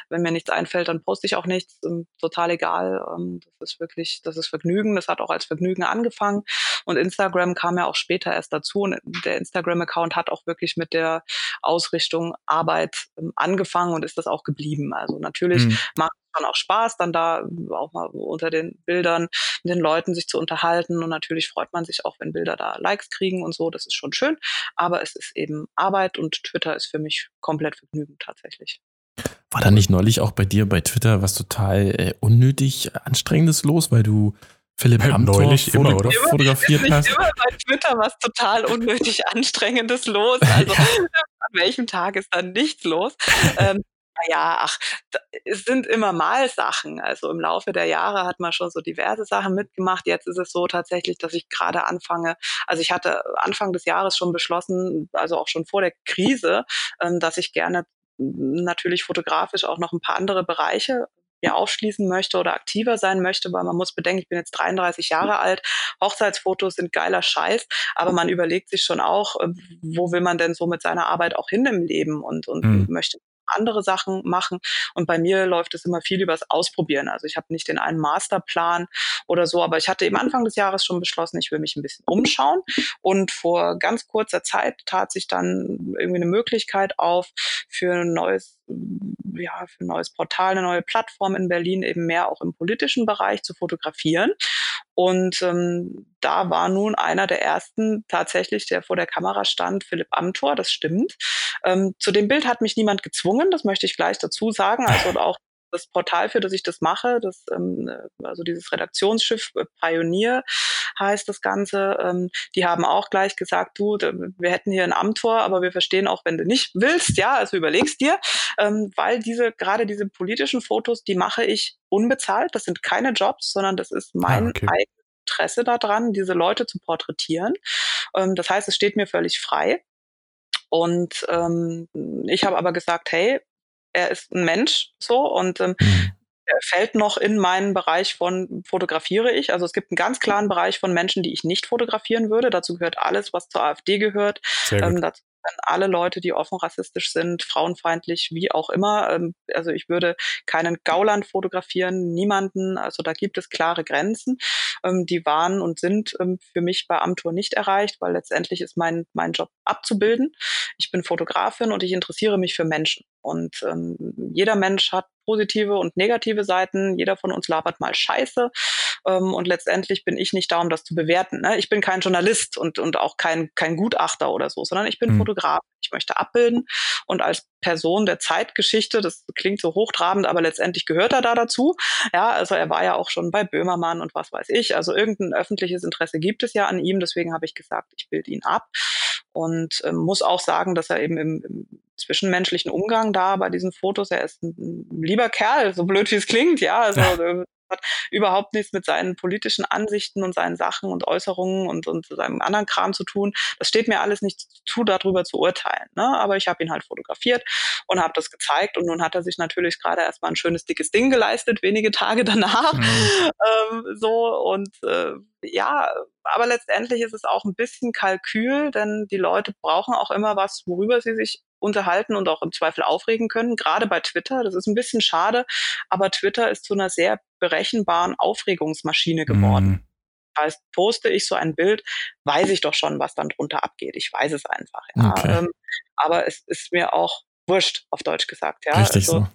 wenn mir nichts einfällt, dann poste ich auch nichts. Ähm, total egal. Ähm, das ist wirklich, das ist Vergnügen. Das hat auch als Vergnügen angefangen. Und Instagram kam ja auch später erst dazu. Und der Instagram-Account hat auch wirklich mit der Ausrichtung Arbeit ähm, angefangen und ist das auch geblieben. Also natürlich mhm. macht schon auch Spaß, dann da auch mal unter den Bildern mit den Leuten sich zu unterhalten. Und natürlich freut man sich auch, wenn Bilder da Likes kriegen und so. Das ist schon schön. Aber es ist eben Arbeit und Twitter ist für mich komplett Vergnügen tatsächlich. War da nicht neulich auch bei dir bei Twitter was total äh, unnötig Anstrengendes los, weil du Philipp ja, Amthor neulich immer, oder? fotografiert hast? Immer bei Twitter was total unnötig [LAUGHS] Anstrengendes los. [LAUGHS] Also ja. [LAUGHS] an welchem Tag ist da nichts los? ähm, naja, ach, es sind immer mal Sachen. Also im Laufe der Jahre hat man schon so diverse Sachen mitgemacht. Jetzt ist es so tatsächlich, dass ich gerade anfange. Also ich hatte Anfang des Jahres schon beschlossen, also auch schon vor der Krise, ähm, dass ich gerne natürlich fotografisch auch noch ein paar andere Bereiche mir aufschließen möchte oder aktiver sein möchte, weil man muss bedenken, ich bin jetzt 33 Jahre alt, Hochzeitsfotos sind geiler Scheiß, aber man überlegt sich schon auch, äh, wo will man denn so mit seiner Arbeit auch hin im Leben und, und mhm. möchte andere Sachen machen. Und bei mir läuft es immer viel übers Ausprobieren. Also ich habe nicht den einen Masterplan oder so, aber ich hatte eben Anfang des Jahres schon beschlossen, ich will mich ein bisschen umschauen. Und vor ganz kurzer Zeit tat sich dann irgendwie eine Möglichkeit auf für ein neues ja, für ein neues Portal, eine neue Plattform in Berlin, eben mehr auch im politischen Bereich zu fotografieren. Und ähm, da war nun einer der ersten tatsächlich, der vor der Kamera stand, Philipp Amthor, das stimmt. Ähm, zu dem Bild hat mich niemand gezwungen, das möchte ich gleich dazu sagen. Also [LAUGHS] auch das Portal, für das ich das mache, das, ähm, also dieses Redaktionsschiff äh, Pioneer heißt das Ganze, ähm, die haben auch gleich gesagt, du, wir hätten hier ein Amtor, aber wir verstehen auch, wenn du nicht willst, ja, also überlegst dir, ähm, weil diese, gerade diese politischen Fotos, die mache ich unbezahlt, das sind keine Jobs, sondern das ist ah, mein ah, okay. eigenes Interesse daran, diese Leute zu porträtieren. Ähm, das heißt, es steht mir völlig frei. Und ähm, ich habe aber gesagt, hey, er ist ein Mensch so und ähm, mhm fällt noch in meinen Bereich von fotografiere ich. Also es gibt einen ganz klaren Bereich von Menschen, die ich nicht fotografieren würde. Dazu gehört alles, was zur AfD gehört. Ähm, dazu alle Leute, die offen rassistisch sind, frauenfeindlich, wie auch immer. Ähm, also ich würde keinen Gauland fotografieren, niemanden. Also da gibt es klare Grenzen. Ähm, die waren und sind ähm, für mich bei Amtor nicht erreicht, weil letztendlich ist mein, mein Job abzubilden. Ich bin Fotografin und ich interessiere mich für Menschen. Und ähm, jeder Mensch hat positive und negative Seiten. Jeder von uns labert mal Scheiße. Ähm, und letztendlich bin ich nicht da, um das zu bewerten. Ne? Ich bin kein Journalist und, und auch kein, kein Gutachter oder so, sondern ich bin mhm. Fotograf. Ich möchte abbilden und als Person der Zeitgeschichte, das klingt so hochtrabend, aber letztendlich gehört er da dazu. Ja, also er war ja auch schon bei Böhmermann und was weiß ich. Also irgendein öffentliches Interesse gibt es ja an ihm. Deswegen habe ich gesagt, ich bilde ihn ab und ähm, muss auch sagen, dass er eben im, im zwischenmenschlichen Umgang da bei diesen Fotos, er ist ein, ein lieber Kerl, so blöd wie es klingt, ja, also ja hat überhaupt nichts mit seinen politischen Ansichten und seinen Sachen und Äußerungen und, und seinem anderen Kram zu tun. Das steht mir alles nicht zu, darüber zu urteilen. Ne? Aber ich habe ihn halt fotografiert und habe das gezeigt und nun hat er sich natürlich gerade erstmal ein schönes dickes Ding geleistet, wenige Tage danach. Mhm. Ähm, so und äh, ja, aber letztendlich ist es auch ein bisschen Kalkül, denn die Leute brauchen auch immer was, worüber sie sich unterhalten und auch im Zweifel aufregen können, gerade bei Twitter. Das ist ein bisschen schade, aber Twitter ist zu einer sehr berechenbaren Aufregungsmaschine geworden. Mhm. Das heißt, poste ich so ein Bild, weiß ich doch schon, was dann drunter abgeht. Ich weiß es einfach. Ja. Okay. Ähm, aber es ist mir auch wurscht, auf Deutsch gesagt. Ja. Richtig also, so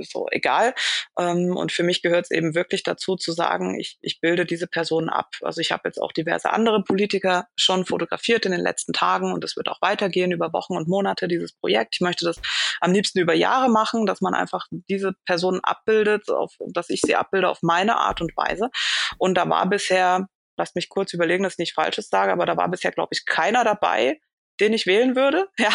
so egal. Ähm, und für mich gehört es eben wirklich dazu zu sagen, ich, ich bilde diese Personen ab. Also ich habe jetzt auch diverse andere Politiker schon fotografiert in den letzten Tagen und es wird auch weitergehen über Wochen und Monate, dieses Projekt. Ich möchte das am liebsten über Jahre machen, dass man einfach diese Personen abbildet, auf, dass ich sie abbilde auf meine Art und Weise. Und da war bisher, lasst mich kurz überlegen, dass ich nicht Falsches sage, aber da war bisher, glaube ich, keiner dabei, den ich wählen würde. [LAUGHS] Ja,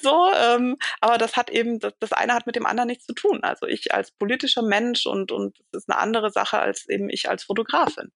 so. Ähm, aber das hat eben, das, das eine hat mit dem anderen nichts zu tun. Also ich als politischer Mensch und und das ist eine andere Sache als eben ich als Fotografin.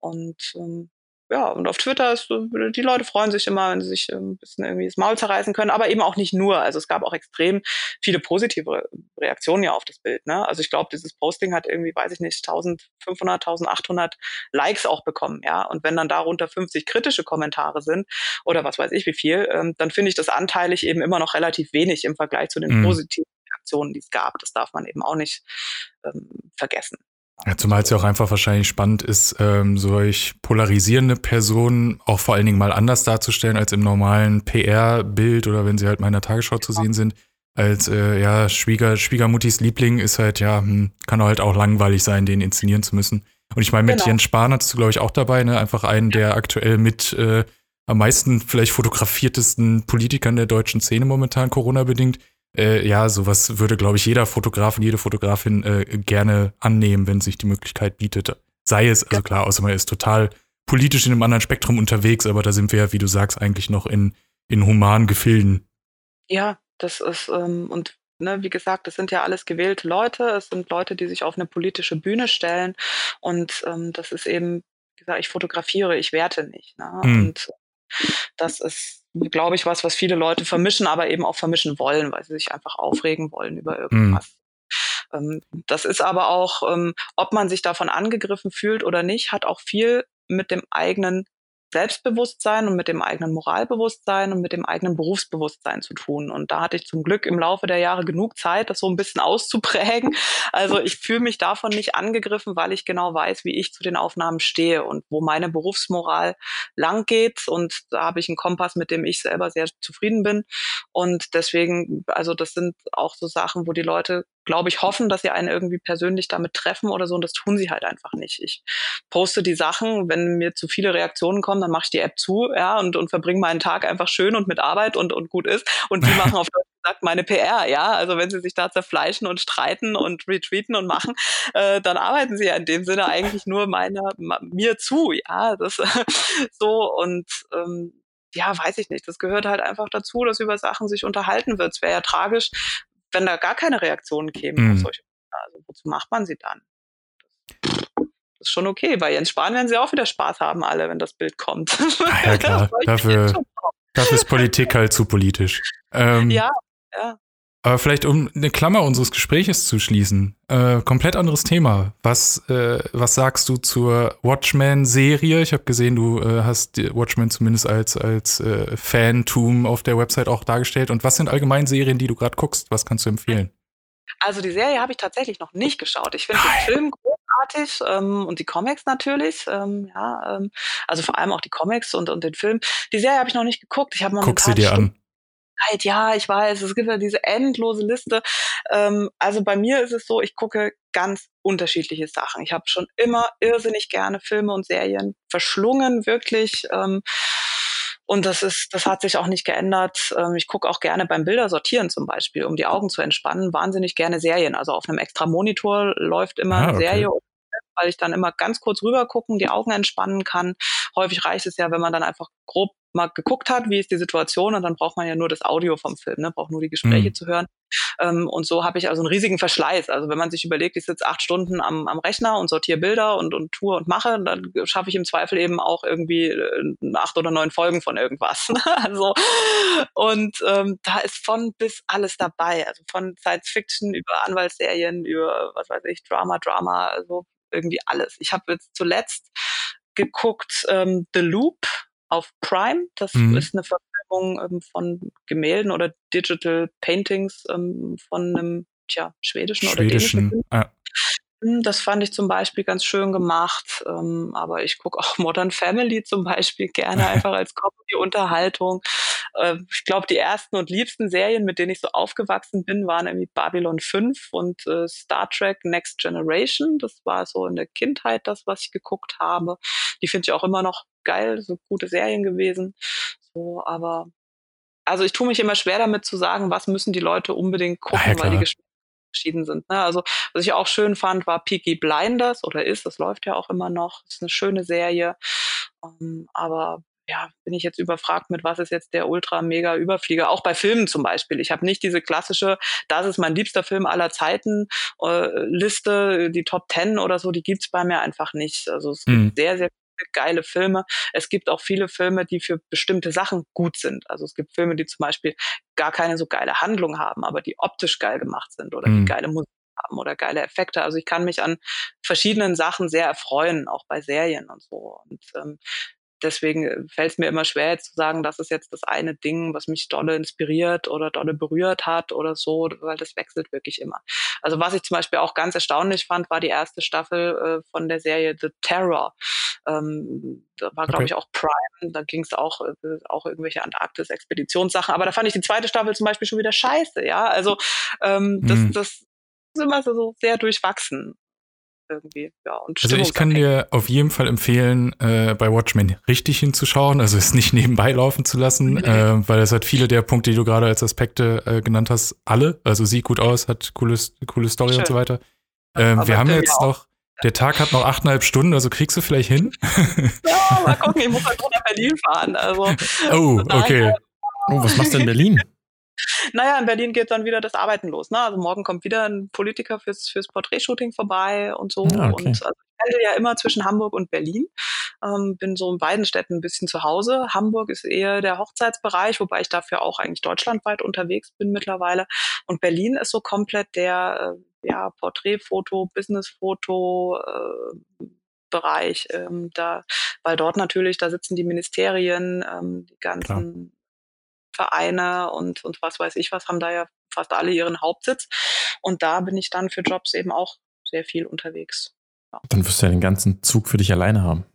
Und ähm, ja, und auf Twitter ist, die Leute freuen sich immer, wenn sie sich ähm, ein bisschen irgendwie das Maul zerreißen können, aber eben auch nicht nur. Also es gab auch extrem viele positive Reaktionen ja auf das Bild. Ne? Also ich glaube, dieses Posting hat irgendwie, weiß ich nicht, 1500, 1800 Likes auch bekommen. Ja, und wenn dann darunter 50 kritische Kommentare sind oder was weiß ich wie viel, ähm, dann finde ich das anteilig eben immer noch relativ wenig im Vergleich zu den mhm. positiven Reaktionen, die es gab. Das darf man eben auch nicht ähm, vergessen. Ja, zumal es ja auch einfach wahrscheinlich spannend ist, ähm, solch polarisierende Personen auch vor allen Dingen mal anders darzustellen als im normalen PR-Bild oder wenn sie halt mal in der Tagesschau zu sehen sind. Als äh, ja, Schwieger, Schwiegermuttis Liebling ist halt, ja, hm, kann halt auch langweilig sein, den inszenieren zu müssen. Und ich meine, mit genau. Jens Spahn hattest du, glaube ich, auch dabei, ne? Einfach einen der aktuell mit äh, am meisten vielleicht fotografiertesten Politikern der deutschen Szene momentan, Corona-bedingt äh, ja, sowas würde, glaube ich, jeder Fotograf und jede Fotografin äh, gerne annehmen, wenn sich die Möglichkeit bietet. Sei es, also klar, außer man ist total politisch in einem anderen Spektrum unterwegs, aber da sind wir ja, wie du sagst, eigentlich noch in, in humanen Gefilden. Ja, das ist, ähm, und ne, wie gesagt, das sind ja alles gewählte Leute, es sind Leute, die sich auf eine politische Bühne stellen und ähm, das ist eben, wie gesagt, ich fotografiere, ich werte nicht. Ne? Mhm. Und das ist glaube ich, was, was viele Leute vermischen, aber eben auch vermischen wollen, weil sie sich einfach aufregen wollen über irgendwas. Mhm. das ist aber auch, ähm, ob man sich davon angegriffen fühlt oder nicht, hat auch viel mit dem eigenen Selbstbewusstsein und mit dem eigenen Moralbewusstsein und mit dem eigenen Berufsbewusstsein zu tun. Und da hatte ich zum Glück im Laufe der Jahre genug Zeit, das so ein bisschen [LAUGHS] auszuprägen. Also ich fühle mich davon nicht angegriffen, weil ich genau weiß, wie ich zu den Aufnahmen stehe und wo meine Berufsmoral lang geht. Und da habe ich einen Kompass, mit dem ich selber sehr zufrieden bin. Und deswegen, also das sind auch so Sachen, wo die Leute glaube ich, hoffen, dass sie einen irgendwie persönlich damit treffen oder so. Und das tun sie halt einfach nicht. Ich poste die Sachen, wenn mir zu viele Reaktionen kommen, dann mache ich die App zu, ja, und, und verbringe meinen Tag einfach schön und mit Arbeit und, und gut ist. Und die [LAUGHS] machen auf Deutsch gesagt meine PR, ja. Also wenn sie sich da zerfleischen und streiten und retweeten und machen, äh, dann arbeiten sie ja in dem Sinne eigentlich nur meiner, mir zu, ja. Das [LAUGHS] so und ähm, ja, weiß ich nicht. Das gehört halt einfach dazu, dass über Sachen sich unterhalten wird. Es wäre ja tragisch, wenn da gar keine Reaktionen kämen mhm. auf solche also wozu macht man sie dann? Das ist schon okay. Bei Jens Spahn werden sie auch wieder Spaß haben, alle, wenn das Bild kommt. [LAUGHS] Ja, klar. dafür, dafür ist Politik halt zu politisch. Ähm, ja, ja. Aber vielleicht, um eine Klammer unseres Gespräches zu schließen, äh, komplett anderes Thema. Was, äh, was sagst du zur Watchmen-Serie? Ich habe gesehen, du äh, hast Watchmen zumindest als, als äh, Fantum auf der Website auch dargestellt. Und was sind allgemein Serien, die du gerade guckst? Was kannst du empfehlen? Also die Serie habe ich tatsächlich noch nicht geschaut. Ich finde den Film großartig ähm, und die Comics natürlich. Ähm, ja, ähm, also vor allem auch die Comics und, und den Film. Die Serie habe ich noch nicht geguckt. Ich habe Guck sie dir Stunden an. Zeit, ja, ich weiß, es gibt ja diese endlose Liste. Ähm, also bei mir ist es so, ich gucke ganz unterschiedliche Sachen. Ich habe schon immer irrsinnig gerne Filme und Serien verschlungen, wirklich. Ähm, und das ist, das hat sich auch nicht geändert. Ähm, ich gucke auch gerne beim Bilder sortieren zum Beispiel, um die Augen zu entspannen, wahnsinnig gerne Serien. Also auf einem extra Monitor läuft immer ah, okay. Serie weil ich dann immer ganz kurz rüber gucken, die Augen entspannen kann. Häufig reicht es ja, wenn man dann einfach grob mal geguckt hat, wie ist die Situation und dann braucht man ja nur das Audio vom Film, ne? braucht nur die Gespräche mhm. zu hören. Ähm, und so habe ich also einen riesigen Verschleiß. Also wenn man sich überlegt, ich sitze acht Stunden am, am Rechner und sortiere Bilder und, und tue und mache, dann schaffe ich im Zweifel eben auch irgendwie äh, acht oder neun Folgen von irgendwas. [LAUGHS] also und ähm, da ist von bis alles dabei. Also von Science Fiction über Anwaltsserien, über was weiß ich, Drama, Drama, also irgendwie alles. Ich habe jetzt zuletzt geguckt ähm, The Loop auf Prime. Das mhm. ist eine Verfilmung ähm, von Gemälden oder Digital Paintings ähm, von einem tja, schwedischen, schwedischen oder dänischen. Ja. Hm, das fand ich zum Beispiel ganz schön gemacht. Ähm, aber ich gucke auch [LAUGHS] Modern Family zum Beispiel gerne [LAUGHS] einfach als Comedy-Unterhaltung. Äh, ich glaube, die ersten und liebsten Serien, mit denen ich so aufgewachsen bin, waren irgendwie Babylon 5 und äh, Star Trek Next Generation. Das war so in der Kindheit das, was ich geguckt habe. Die finde ich auch immer noch geil, so gute Serien gewesen. So, aber also ich tue mich immer schwer damit zu sagen, was müssen die Leute unbedingt gucken, ja, weil die verschieden sind. Ne? Also was ich auch schön fand, war Peaky Blinders oder ist, das läuft ja auch immer noch, ist eine schöne Serie. Um, ähm, aber ja, bin ich jetzt überfragt mit, was ist jetzt der Ultra-Mega-Überflieger? Auch bei Filmen zum Beispiel. Ich habe nicht diese klassische, das ist mein liebster Film aller Zeiten äh, Liste, die Top Ten oder so, die gibt's bei mir einfach nicht. Also es mhm. gibt sehr, sehr viele geile Filme. Es gibt auch viele Filme, die für bestimmte Sachen gut sind. Also es gibt Filme, die zum Beispiel gar keine so geile Handlung haben, aber die optisch geil gemacht sind oder mhm. die geile Musik haben oder geile Effekte. Also ich kann mich an verschiedenen Sachen sehr erfreuen, auch bei Serien und so. Und ähm, deswegen fällt es mir immer schwer jetzt zu sagen, das ist jetzt das eine Ding, was mich dolle inspiriert oder dolle berührt hat oder so, weil das wechselt wirklich immer. Also was ich zum Beispiel auch ganz erstaunlich fand, war die erste Staffel äh, von der Serie The Terror. Ähm, da war, glaube okay. ich, auch Prime, da ging es auch, äh, auch irgendwelche Antarktis-Expeditionssachen, aber da fand ich die zweite Staffel zum Beispiel schon wieder scheiße, ja. Also ähm, das, mhm. das ist immer so sehr durchwachsen irgendwie. Ja, und also ich kann dir auf jeden Fall empfehlen, äh, bei Watchmen richtig hinzuschauen, also es nicht [LAUGHS] nebenbei laufen zu lassen, mhm. äh, weil es hat viele der Punkte, die du gerade als Aspekte äh, genannt hast, alle. Also sieht gut aus, hat cooles, coole Story Schön. und so weiter. Ähm, wir haben jetzt noch, der Tag hat noch achteinhalb Stunden, also kriegst du vielleicht hin? ja, mal [LAUGHS] gucken, ich muss halt nach Berlin fahren. Also, oh, okay. Oh, was machst du in Berlin? Naja, in Berlin geht dann wieder das Arbeiten los. Ne? Also morgen kommt wieder ein Politiker fürs, fürs Porträtshooting vorbei und so. Ah, okay. Und also ich pendel ja immer zwischen Hamburg und Berlin. Ähm, bin so in beiden Städten ein bisschen zu Hause. Hamburg ist eher der Hochzeitsbereich, wobei ich dafür auch eigentlich deutschlandweit unterwegs bin mittlerweile. Und Berlin ist so komplett der äh, ja, Porträtfoto, Businessfoto, äh, Bereich, ähm, da, weil dort natürlich, da sitzen die Ministerien, ähm, die ganzen Vereine und, und was weiß ich was, haben da ja fast alle ihren Hauptsitz. Und da bin ich dann für Jobs eben auch sehr viel unterwegs. Ja. Dann wirst du ja den ganzen Zug für dich alleine haben.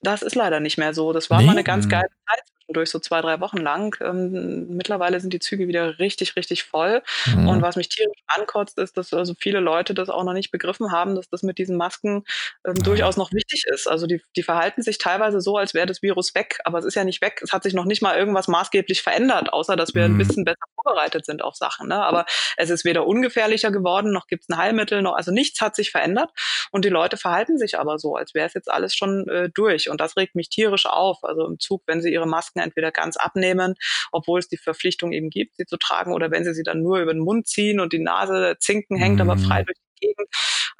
Das ist leider nicht mehr so. Das war nee? mal eine ganz hm. geile Zeit durch so zwei, drei Wochen lang. Ähm, mittlerweile sind die Züge wieder richtig, richtig voll. Mhm. Und was mich tierisch ankotzt, ist, dass also viele Leute das auch noch nicht begriffen haben, dass das mit diesen Masken ähm, mhm. durchaus noch wichtig ist. Also die, die verhalten sich teilweise so, als wäre das Virus weg, aber es ist ja nicht weg. Es hat sich noch nicht mal irgendwas maßgeblich verändert, außer dass wir mhm. ein bisschen besser vorbereitet sind auf Sachen. Ne? Aber es ist weder ungefährlicher geworden, noch gibt es ein Heilmittel, noch, also nichts hat sich verändert. Und die Leute verhalten sich aber so, als wäre es jetzt alles schon äh, durch. Und das regt mich tierisch auf. Also im Zug, wenn sie ihre Masken Masken entweder ganz abnehmen, obwohl es die Verpflichtung eben gibt, sie zu tragen, oder wenn sie sie dann nur über den Mund ziehen und die Nase zinken hängt mhm. aber frei durch die Gegend.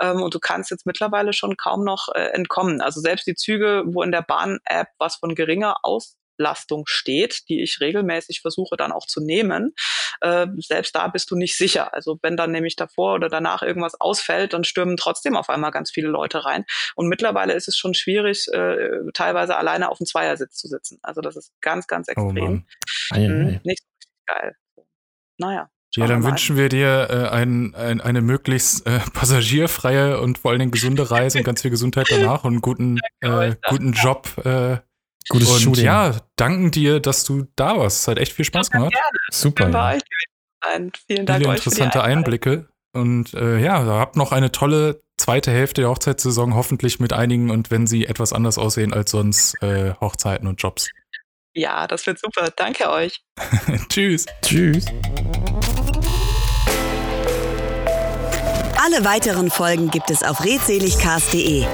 Ähm, und du kannst jetzt mittlerweile schon kaum noch äh, entkommen. Also selbst die Züge, wo in der Bahn-App was von geringer Aus Auslastung steht, die ich regelmäßig versuche dann auch zu nehmen, äh, selbst da bist du nicht sicher. Also wenn dann nämlich davor oder danach irgendwas ausfällt, dann stürmen trotzdem auf einmal ganz viele Leute rein. Und mittlerweile ist es schon schwierig, äh, teilweise alleine auf dem Zweiersitz zu sitzen. Also das ist ganz, ganz oh extrem. Oh mhm, nicht so richtig geil. Naja. Ja, dann wünschen wir dir äh, ein, ein, eine möglichst äh, [LAUGHS] passagierfreie und vor allen Dingen gesunde Reise und ganz viel Gesundheit danach und einen guten, äh, guten Job. Gutes und Shooting. ja, danken dir, dass du da warst. Es hat echt viel Spaß gemacht. Gerne. Super. Ja. Vielen Dank Viele interessante Einblicke. Und äh, ja, habt noch eine tolle zweite Hälfte der Hochzeitssaison, hoffentlich mit einigen und wenn sie etwas anders aussehen als sonst, äh, Hochzeiten und Jobs. Ja, das wird super. Danke euch. [LAUGHS] Tschüss. Tschüss. Alle weiteren Folgen gibt es auf redseligcast.de.